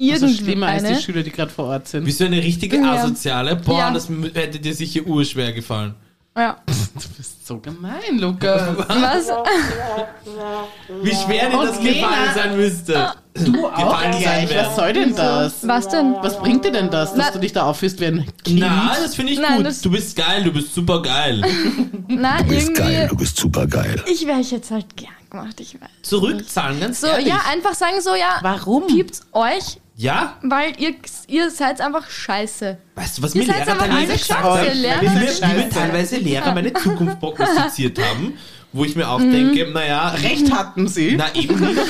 Speaker 1: Also
Speaker 2: irgendwie
Speaker 1: schlimmer als die Schüler, die gerade vor Ort sind.
Speaker 3: Bist du eine richtige
Speaker 2: Ja.
Speaker 3: Asoziale? Boah,
Speaker 2: Ja.
Speaker 3: das hätte dir sicher urschwer gefallen.
Speaker 2: Ja.
Speaker 1: Du bist so gemein, Lukas.
Speaker 2: Was?
Speaker 3: Wie schwer dir das
Speaker 1: Lena-
Speaker 3: gefallen sein müsste.
Speaker 1: Du auch
Speaker 3: Gefallen sein
Speaker 1: gleich. Was soll denn das?
Speaker 2: Was denn?
Speaker 1: Was bringt dir denn das, dass
Speaker 2: Na-
Speaker 1: du dich da aufführst wie ein Kind?
Speaker 3: Na, das finde ich
Speaker 2: Nein,
Speaker 3: gut.
Speaker 2: das-
Speaker 3: Du bist geil, du bist super geil.
Speaker 2: Nein,
Speaker 4: Du bist geil, du bist super geil.
Speaker 2: Ich wäre jetzt halt gern gemacht, ich weiß.
Speaker 3: Zurückzahlen, ganz
Speaker 2: So,
Speaker 3: ehrlich.
Speaker 2: ja, einfach sagen so, ja,
Speaker 1: Warum?
Speaker 2: gibt's euch,
Speaker 3: Ja?
Speaker 2: weil ihr, ihr seid einfach scheiße.
Speaker 3: Weißt du, was
Speaker 2: Ihr
Speaker 3: mir Lehrer
Speaker 2: einfach
Speaker 3: teilweise gesagt haben? Wie mir, teilweise Lehrer meine Zukunft prognostiziert haben, wo ich mir auch
Speaker 2: Mhm.
Speaker 3: denke, naja,
Speaker 1: Recht hatten sie.
Speaker 3: Na eben nicht.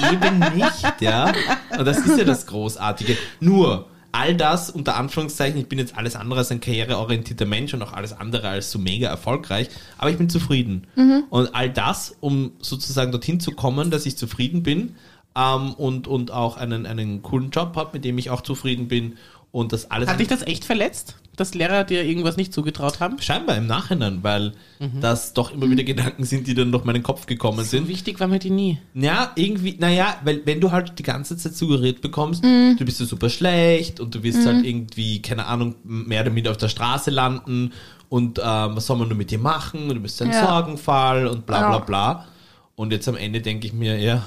Speaker 3: Na eben nicht, ja. Und das ist ja das Großartige. Nur, all das, unter Anführungszeichen, ich bin jetzt alles andere als ein karriereorientierter Mensch und auch alles andere als so mega erfolgreich, aber ich bin zufrieden. Und all das, um sozusagen dorthin zu kommen, dass ich zufrieden bin ähm, und, und auch einen, einen coolen Job habe, mit dem ich auch zufrieden bin und das alles...
Speaker 1: Hat dich das echt verletzt, dass Lehrer dir irgendwas nicht zugetraut haben?
Speaker 3: Scheinbar im Nachhinein, weil
Speaker 1: Mhm.
Speaker 3: das doch immer wieder Gedanken sind, die dann durch meinen Kopf gekommen sind.
Speaker 1: So wichtig war mir die nie.
Speaker 3: Ja, irgendwie, naja, weil wenn du halt die ganze Zeit suggeriert bekommst,
Speaker 2: Mhm.
Speaker 3: du bist so super schlecht und du wirst halt irgendwie, keine Ahnung, mehr damit auf der Straße landen und ähm, was soll man nur mit dir machen und du bist ein
Speaker 2: Ja.
Speaker 3: Sorgenfall und bla bla
Speaker 2: Ja.
Speaker 3: bla. Und jetzt am Ende denke ich mir, ja,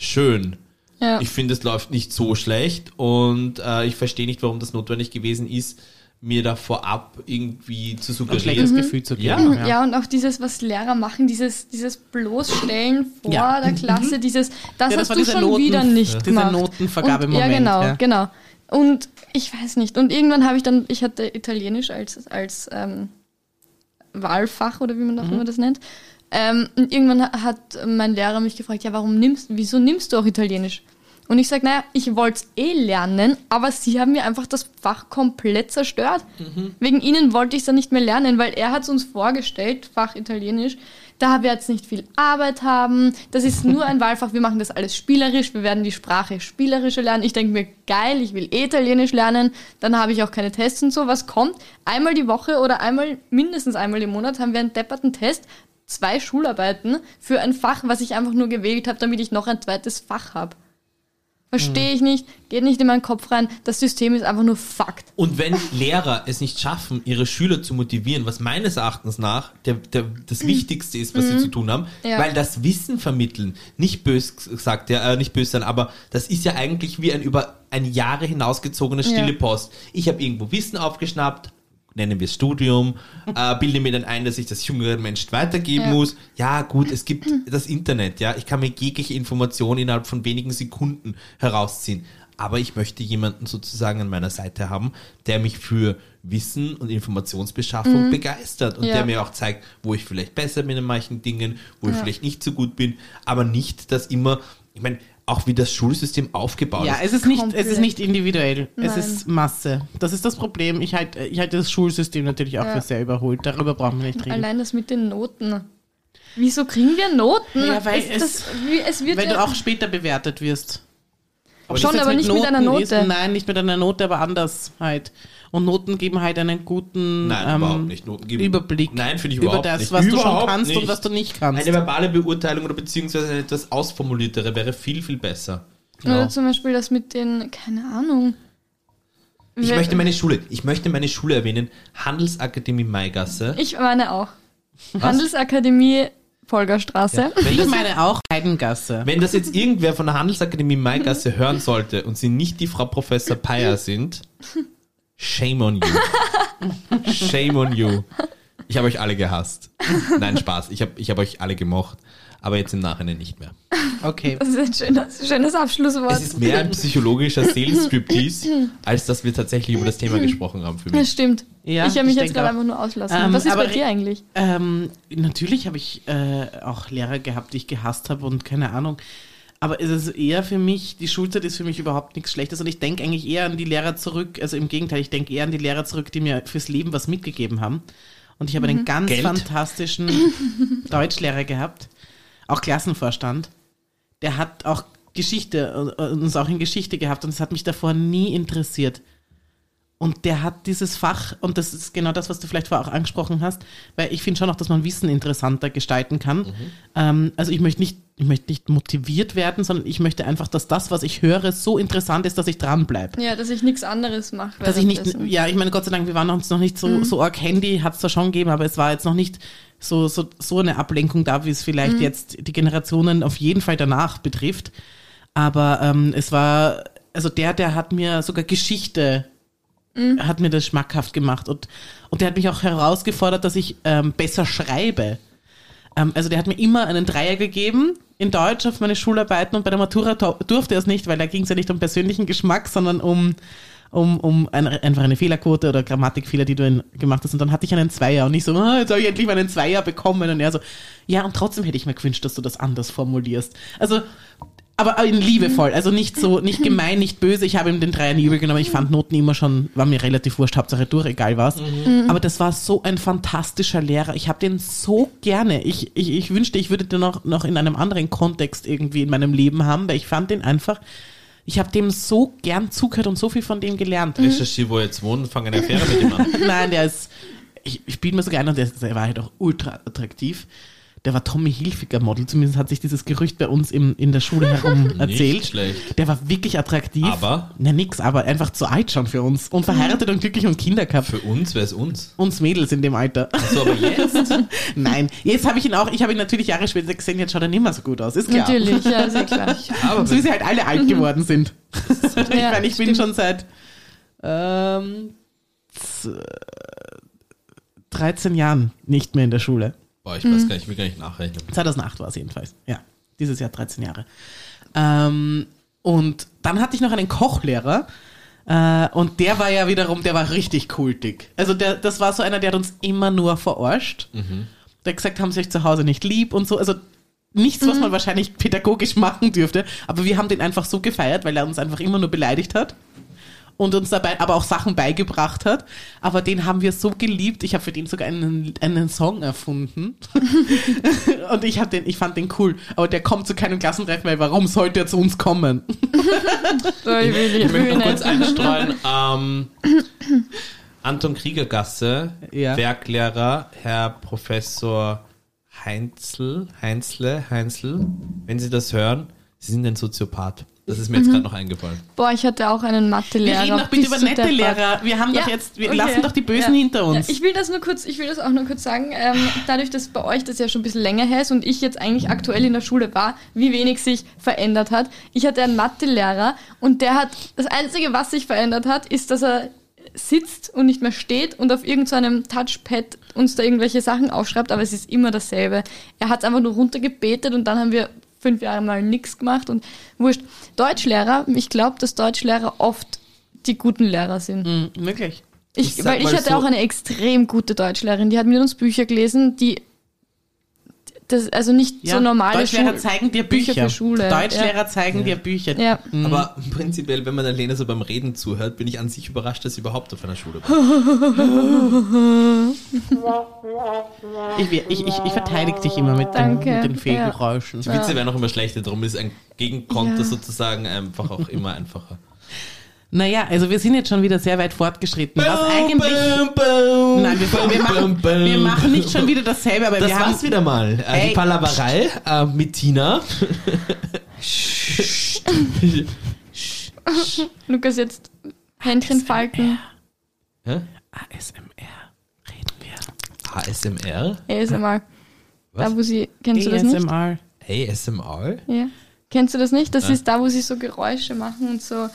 Speaker 3: schön.
Speaker 2: Ja.
Speaker 3: Ich finde, es läuft nicht so schlecht und äh, ich verstehe nicht, warum das notwendig gewesen ist, mir da vorab irgendwie zu
Speaker 1: Ein
Speaker 3: suggerieren.
Speaker 1: schlechtes Gefühl zu
Speaker 3: Ja.
Speaker 1: geben.
Speaker 2: Ja. und auch dieses, was Lehrer machen, dieses, dieses Bloßstellen vor
Speaker 1: Ja.
Speaker 2: der Klasse, dieses, das
Speaker 1: Ja,
Speaker 2: hast
Speaker 1: war
Speaker 2: du schon
Speaker 1: Noten-
Speaker 2: wieder nicht
Speaker 1: dieser
Speaker 2: gemacht.
Speaker 1: Notenvergabemoment,
Speaker 2: Und, ja, genau,
Speaker 1: ja.
Speaker 2: genau. Und ich weiß nicht. Und irgendwann habe ich dann, ich hatte Italienisch als, als ähm, Wahlfach oder wie man auch
Speaker 1: Mhm.
Speaker 2: immer das nennt. Ähm, und irgendwann ha- hat mein Lehrer mich gefragt, ja, warum nimmst, wieso nimmst du auch Italienisch? Und ich sage, naja, ich wollte es eh lernen, aber sie haben mir einfach das Fach komplett zerstört. Wegen ihnen wollte ich es dann nicht mehr lernen, weil er hat es uns vorgestellt, Fach Italienisch, da wir jetzt nicht viel Arbeit haben, das ist nur ein Wahlfach, wir machen das alles spielerisch, wir werden die Sprache spielerischer lernen. Ich denke mir, geil, ich will eh Italienisch lernen, dann habe ich auch keine Tests und so. Was kommt? Einmal die Woche oder einmal, mindestens einmal im Monat haben wir einen depperten Test, zwei Schularbeiten für ein Fach, was ich einfach nur gewählt habe, damit ich noch ein zweites Fach habe. Verstehe ich nicht, geht nicht in meinen Kopf rein. Das System ist einfach nur Fakt.
Speaker 3: Und wenn Lehrer es nicht schaffen, ihre Schüler zu motivieren, was meines Erachtens nach der, der, das Wichtigste ist, was sie zu tun haben,
Speaker 2: Mhm. Ja.
Speaker 3: weil das Wissen vermitteln, nicht bös gesagt, ja, äh, nicht bös sein, aber das ist ja eigentlich wie ein über ein Jahre hinausgezogenes
Speaker 2: Ja.
Speaker 3: stille Post. Ich habe irgendwo Wissen aufgeschnappt, nennen wir es Studium, äh, bilde mir dann ein, dass ich das jüngeren Menschen weitergeben
Speaker 2: Ja.
Speaker 3: muss. Ja, gut, es gibt das Internet, ja, ich kann mir jegliche Information innerhalb von wenigen Sekunden herausziehen. Aber ich möchte jemanden sozusagen an meiner Seite haben, der mich für Wissen und Informationsbeschaffung begeistert und
Speaker 2: Ja.
Speaker 3: der mir auch zeigt, wo ich vielleicht besser bin in manchen Dingen, wo ich vielleicht nicht so gut bin, aber nicht, dass immer, ich meine, auch wie das Schulsystem aufgebaut
Speaker 1: Ja,
Speaker 3: ist.
Speaker 1: es ist nicht, es
Speaker 2: Komplett.
Speaker 1: ist nicht individuell. Es
Speaker 2: Nein.
Speaker 1: ist Masse. Das ist das Problem. Ich halte ich halte das Schulsystem natürlich auch
Speaker 2: Ja.
Speaker 1: für sehr überholt. Darüber brauchen wir nicht reden.
Speaker 2: Allein das mit den Noten. Wieso kriegen wir Noten?
Speaker 1: Ja, weil
Speaker 2: es, das, wie, es wird
Speaker 1: Weil
Speaker 2: ja,
Speaker 1: du auch später bewertet wirst. Ob
Speaker 2: Schon, aber nicht mit einer Note.
Speaker 1: Ist, nein, nicht mit einer Note, aber anders halt. Und Noten geben halt einen guten
Speaker 3: Nein,
Speaker 1: ähm,
Speaker 3: überhaupt nicht. Noten geben-
Speaker 1: Überblick
Speaker 3: Nein, finde ich
Speaker 1: über
Speaker 3: überhaupt
Speaker 1: das,
Speaker 3: nicht.
Speaker 1: was du schon kannst und
Speaker 3: nicht.
Speaker 1: was du nicht kannst.
Speaker 3: Eine verbale Beurteilung oder beziehungsweise eine etwas ausformuliertere wäre viel, viel besser.
Speaker 2: Oder zum Beispiel das mit den, keine Ahnung.
Speaker 3: Ich möchte meine Schule, ich möchte meine Schule erwähnen, Handelsakademie Maigasse.
Speaker 2: Ich meine auch. Handelsakademie Folgerstraße.
Speaker 3: Wenn
Speaker 1: ich
Speaker 3: das,
Speaker 1: meine auch Heidengasse.
Speaker 3: wenn das jetzt irgendwer von der Handelsakademie Maigasse hören sollte und sie nicht die Frau Professor Peyer sind, shame on you. Shame on you. Ich habe euch alle gehasst. Nein, Spaß. Ich habe ich hab euch alle gemocht. Aber jetzt im Nachhinein nicht mehr.
Speaker 1: Okay.
Speaker 2: Das ist ein schönes, schönes Abschlusswort.
Speaker 3: Es ist mehr ein psychologischer Seelenstriptease, als dass wir tatsächlich über das Thema gesprochen haben für mich.
Speaker 2: Das stimmt.
Speaker 1: Ja,
Speaker 2: ich habe mich
Speaker 1: ich
Speaker 2: jetzt gerade
Speaker 1: auch.
Speaker 2: einfach nur auslassen.
Speaker 1: Ähm,
Speaker 2: Was ist
Speaker 1: aber
Speaker 2: bei dir eigentlich?
Speaker 1: Ähm, natürlich habe ich äh, auch Lehrer gehabt, die ich gehasst habe und keine Ahnung. Aber es ist eher für mich, die Schulzeit ist für mich überhaupt nichts Schlechtes und ich denke eigentlich eher an die Lehrer zurück, also im Gegenteil, ich denke eher an die Lehrer zurück, die mir fürs Leben was mitgegeben haben. Und ich habe einen ganz
Speaker 3: Geld?
Speaker 1: fantastischen Deutschlehrer gehabt, auch Klassenvorstand. Der hat auch Geschichte, äh, uns auch in Geschichte gehabt und es hat mich davor nie interessiert. Und der hat dieses Fach, und das ist genau das, was du vielleicht vorher auch angesprochen hast, weil ich finde schon auch, dass man Wissen interessanter gestalten kann. Ähm, also ich möchte nicht, ich möchte nicht motiviert werden, sondern ich möchte einfach, dass das, was ich höre, so interessant ist, dass ich dranbleibe.
Speaker 2: Ja, dass ich nichts anderes mache.
Speaker 1: Dass ich nicht,
Speaker 2: währenddessen.
Speaker 1: ja, ich meine, Gott sei Dank, wir waren uns noch nicht so, so arg Handy, hat es zwar schon gegeben, aber es war jetzt noch nicht so, so, so eine Ablenkung da, wie es vielleicht jetzt die Generationen auf jeden Fall danach betrifft. Aber ähm, es war, also der, der hat mir sogar Geschichte, hat mir das schmackhaft gemacht und, und der hat mich auch herausgefordert, dass ich ähm, besser schreibe. Ähm, also der hat mir immer einen Dreier gegeben in Deutsch auf meine Schularbeiten und bei der Matura durfte er es nicht, weil da ging es ja nicht um persönlichen Geschmack, sondern um, um, um eine, einfach eine Fehlerquote oder Grammatikfehler, die du in, gemacht hast. Und dann hatte ich einen Zweier und ich so, ah, jetzt habe ich endlich meinen Zweier bekommen. Und er so, ja, und trotzdem hätte ich mir gewünscht, dass du das anders formulierst. Also, aber in liebevoll, also nicht so, nicht gemein, nicht böse. Ich habe ihm den Dreier nie übel genommen. Ich fand Noten immer schon, war mir relativ wurscht, Hauptsache durch, egal was. Aber das war so ein fantastischer Lehrer. Ich habe den so gerne. Ich, ich, ich wünschte, ich würde den noch, noch in einem anderen Kontext irgendwie in meinem Leben haben, weil ich fand den einfach, ich habe dem so gern zugehört und so viel von dem gelernt.
Speaker 3: Recherchiere, wo er jetzt wohnt, fange eine Affäre mit ihm an.
Speaker 1: Nein, der ist, ich, ich spiele mir sogar ein und der, der war halt auch ultra attraktiv. Der war Tommy Hilfiger Model, zumindest hat sich dieses Gerücht bei uns im, in der Schule herum erzählt.
Speaker 3: Nicht schlecht.
Speaker 1: Der war wirklich attraktiv.
Speaker 3: Aber?
Speaker 1: Na nix, aber einfach zu alt schon für uns. Und verheiratet und glücklich und Kinder gehabt.
Speaker 3: Für uns, wer ist uns?
Speaker 1: Uns Mädels in dem Alter.
Speaker 3: So, aber jetzt?
Speaker 1: Nein, jetzt habe ich ihn auch, ich habe ihn natürlich Jahre später gesehen, jetzt schaut er nicht mehr so gut aus, ist klar.
Speaker 2: Natürlich, ja, sehr klar.
Speaker 3: Aber
Speaker 1: So wie sie halt alle alt geworden sind. ich
Speaker 2: Ja,
Speaker 1: meine, ich bin
Speaker 2: stimmt.
Speaker 1: schon seit ähm, z- 13 Jahren nicht mehr in der Schule.
Speaker 3: Boah, ich weiß gar nicht, ich will gar nicht nachrechnen.
Speaker 1: 2008 war es jedenfalls. Ja, dieses Jahr 13 Jahre. Ähm, und dann hatte ich noch einen Kochlehrer. Äh, und der war ja wiederum, der war richtig kultig. Also der, das war so einer, der hat uns immer nur verarscht. Der hat gesagt, haben sie euch zu Hause nicht lieb und so. Also nichts, was man wahrscheinlich pädagogisch machen dürfte. Aber wir haben den einfach so gefeiert, weil er uns einfach immer nur beleidigt hat. Und uns dabei aber auch Sachen beigebracht hat. Aber den haben wir so geliebt. Ich habe für den sogar einen, einen Song erfunden. Und ich, hab den, ich fand den cool. Aber der kommt zu keinem Klassentreffen, weil warum sollte er zu uns kommen?
Speaker 2: So, ich will,
Speaker 3: Ich möchte noch kurz einstreuen. Ähm, Anton Kriegergasse,
Speaker 1: Ja.
Speaker 3: Werklehrer, Herr Professor Heinzel, Heinzle, Heinzel. Wenn Sie das hören, Sie sind ein Soziopath. Das ist mir jetzt gerade noch eingefallen.
Speaker 2: Boah, ich hatte auch einen
Speaker 1: Wir
Speaker 2: Mathelehrer.
Speaker 1: reden doch bitte über nette
Speaker 2: deppert.
Speaker 1: Lehrer. Wir haben doch
Speaker 2: Ja,
Speaker 1: jetzt, wir
Speaker 2: okay.
Speaker 1: lassen doch die Bösen
Speaker 2: Ja.
Speaker 1: hinter uns.
Speaker 2: Ja, ich will das nur kurz, ich will das auch nur kurz sagen. Ähm, dadurch, dass bei euch das ja schon ein bisschen länger her ist und ich jetzt eigentlich aktuell in der Schule war, wie wenig sich verändert hat. Ich hatte einen Mathelehrer und der hat, das Einzige, was sich verändert hat, ist, dass er sitzt und nicht mehr steht und auf irgendeinem Touchpad uns da irgendwelche Sachen aufschreibt, aber es ist immer dasselbe. Er hat es einfach nur runtergebetet und dann haben wir fünf Jahre mal nichts gemacht und wurscht. Deutschlehrer, ich glaube, dass Deutschlehrer oft die guten Lehrer sind.
Speaker 1: Mhm, wirklich.
Speaker 2: Ich,
Speaker 3: Ich
Speaker 2: weil ich hatte
Speaker 3: so-
Speaker 2: auch eine extrem gute Deutschlehrerin, die hat mit uns Bücher gelesen, die das, also nicht
Speaker 1: Ja,
Speaker 2: so normale
Speaker 1: Deutschlehrer
Speaker 2: Schul-
Speaker 1: zeigen dir Bücher.
Speaker 2: Bücher für Schule.
Speaker 1: Deutschlehrer zeigen dir Bücher.
Speaker 2: Ja.
Speaker 3: Aber prinzipiell, wenn man der Lena so beim Reden zuhört, bin ich an sich überrascht, dass sie überhaupt auf einer Schule war.
Speaker 1: Ich, ich, ich, ich verteidige dich immer mit, den, mit den Fehlgeräuschen.
Speaker 3: Die Witze werden auch immer schlechter, darum ist ein Gegenkonter
Speaker 2: Ja.
Speaker 3: sozusagen einfach auch immer einfacher.
Speaker 1: Naja, also wir sind jetzt schon wieder sehr weit fortgeschritten. Was eigentlich. Nein, wir, wir, machen, wir machen nicht schon wieder dasselbe, aber
Speaker 3: Das
Speaker 1: wir
Speaker 3: war's
Speaker 1: haben.
Speaker 3: wieder mal. Äh, die Palaverei äh, mit Tina.
Speaker 2: Lukas jetzt Händchen falten.
Speaker 3: Hä?
Speaker 1: ASMR. Reden wir.
Speaker 3: ASMR?
Speaker 2: ASMR.
Speaker 3: Was?
Speaker 2: Da wo sie, kennst du das nicht?
Speaker 1: ASMR.
Speaker 3: ASMR?
Speaker 2: Ja. Kennst du das nicht? Das
Speaker 3: Ja.
Speaker 2: ist da, wo sie so Geräusche machen und so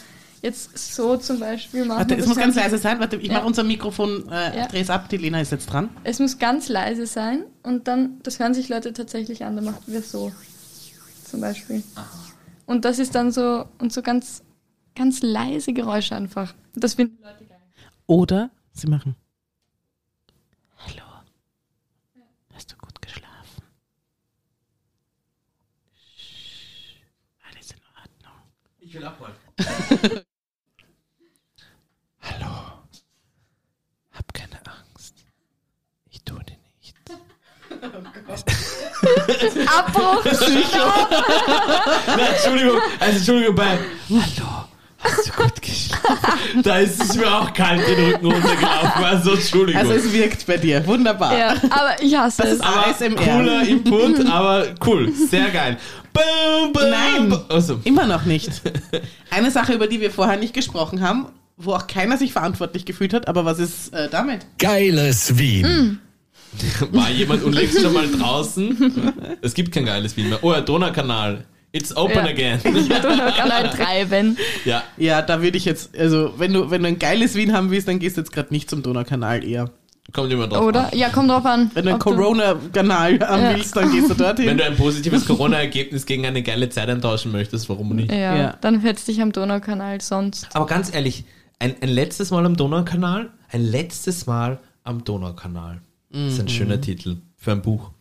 Speaker 2: jetzt so zum Beispiel machen.
Speaker 1: Warte, es muss ganz leise sein. Warte, ich
Speaker 2: Ja.
Speaker 1: mache unser Mikrofon, äh,
Speaker 2: Ja.
Speaker 1: dreh es ab, die Lena ist jetzt dran.
Speaker 2: Es muss ganz leise sein und dann, das hören sich Leute tatsächlich an, da machen wir so. Zum Beispiel. Und das ist dann so, und so ganz, ganz leise Geräusche einfach. Das finden Leute geil.
Speaker 1: Oder sie machen. Hallo. Hast du gut geschlafen? Sch, Alles in Ordnung.
Speaker 3: Ich will abholen.
Speaker 4: Hallo. Hab keine Angst. Ich tue dir nicht.
Speaker 2: Abbruch!
Speaker 3: Nein, Entschuldigung, also Entschuldigung, bei Hallo, hast du gut geschlafen? da ist es mir auch kalt den Rücken runtergelaufen, also Entschuldigung.
Speaker 1: Also es wirkt bei dir. Wunderbar.
Speaker 2: ja, aber ich hasse
Speaker 1: Das
Speaker 2: es.
Speaker 1: ist
Speaker 3: aber
Speaker 1: ASMR.
Speaker 3: cooler Input, aber cool, sehr geil. Boom, boom,
Speaker 1: Nein.
Speaker 3: boom. Also,
Speaker 1: Immer noch nicht. Eine Sache, über die wir vorher nicht gesprochen haben, wo auch keiner sich verantwortlich gefühlt hat, aber was ist äh, damit?
Speaker 4: Geiles Wien.
Speaker 3: war jemand unlängst schon mal draußen? Es gibt kein geiles Wien mehr. Oh, ja, Donaukanal. It's open
Speaker 2: Ja.
Speaker 3: again.
Speaker 2: Donaukanal treiben.
Speaker 3: ja.
Speaker 1: Ja, da würde ich jetzt, also wenn du, wenn du ein geiles Wien haben willst, dann gehst du jetzt gerade nicht zum Donaukanal eher.
Speaker 3: Kommt immer drauf
Speaker 2: Oder?
Speaker 3: an.
Speaker 2: Ja, kommt drauf an.
Speaker 1: Wenn du
Speaker 2: du-
Speaker 1: Corona-Kanal haben
Speaker 2: Ja.
Speaker 1: willst, dann gehst du dorthin.
Speaker 3: Wenn du ein positives Corona-Ergebnis gegen eine geile Zeit eintauschen möchtest, warum nicht?
Speaker 2: Ja,
Speaker 1: Ja.
Speaker 2: dann fährst dich am Donaukanal sonst.
Speaker 3: Aber ganz ehrlich, ein, ein letztes Mal am Donaukanal, ein letztes Mal am Donaukanal. Das ist ein schöner Titel für ein Buch.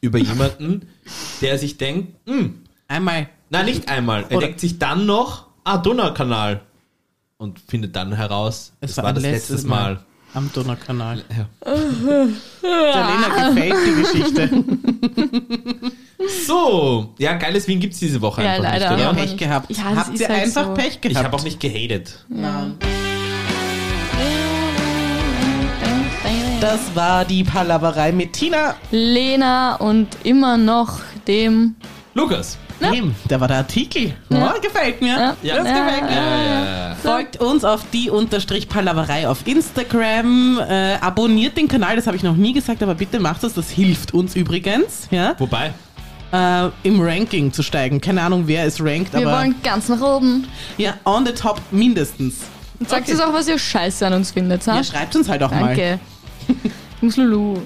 Speaker 3: Über jemanden, der sich denkt, hm,
Speaker 1: Einmal.
Speaker 3: na nicht einmal, er
Speaker 1: Oder-
Speaker 3: denkt sich dann noch, ah, Donaukanal. Und findet dann heraus, es, war,
Speaker 1: ein
Speaker 3: das letztes Mal.
Speaker 1: Am Donaukanal.
Speaker 3: Ja.
Speaker 1: Der Lena gefällt die Geschichte.
Speaker 3: So, ja, geiles Wien gibt's diese Woche
Speaker 2: Ja,
Speaker 3: einfach
Speaker 2: leider.
Speaker 3: nicht,
Speaker 1: Ja,
Speaker 3: oder?
Speaker 1: Pech gehabt.
Speaker 2: Ja, das
Speaker 1: Habt
Speaker 2: ist
Speaker 1: ihr
Speaker 2: halt
Speaker 1: einfach
Speaker 2: so.
Speaker 1: Pech
Speaker 3: Ich
Speaker 1: gehabt?
Speaker 3: habe auch nicht gehatet.
Speaker 1: Nein. Das war die Palaverei mit Tina.
Speaker 2: Lena und immer noch dem.
Speaker 3: Lukas.
Speaker 1: Dem, da war der Artikel.
Speaker 2: Ja.
Speaker 1: Oh, gefällt mir.
Speaker 2: Ja.
Speaker 1: Das
Speaker 2: Ja.
Speaker 1: gefällt mir.
Speaker 3: Äh,
Speaker 1: Folgt uns auf die Unterstrich Palaverei auf Instagram. Äh, abonniert den Kanal, das habe ich noch nie gesagt, aber bitte macht das, das hilft uns übrigens, ja,
Speaker 3: wobei,
Speaker 1: äh, im Ranking zu steigen. Keine Ahnung, wer es rankt,
Speaker 2: Wir
Speaker 1: aber
Speaker 2: wollen ganz nach oben.
Speaker 1: ja, on the top mindestens.
Speaker 2: Und sagt
Speaker 1: Okay.
Speaker 2: uns auch, was ihr scheiße an uns findet. Ha?
Speaker 1: Ja, schreibt uns halt auch mal.
Speaker 2: Danke. Muslulu.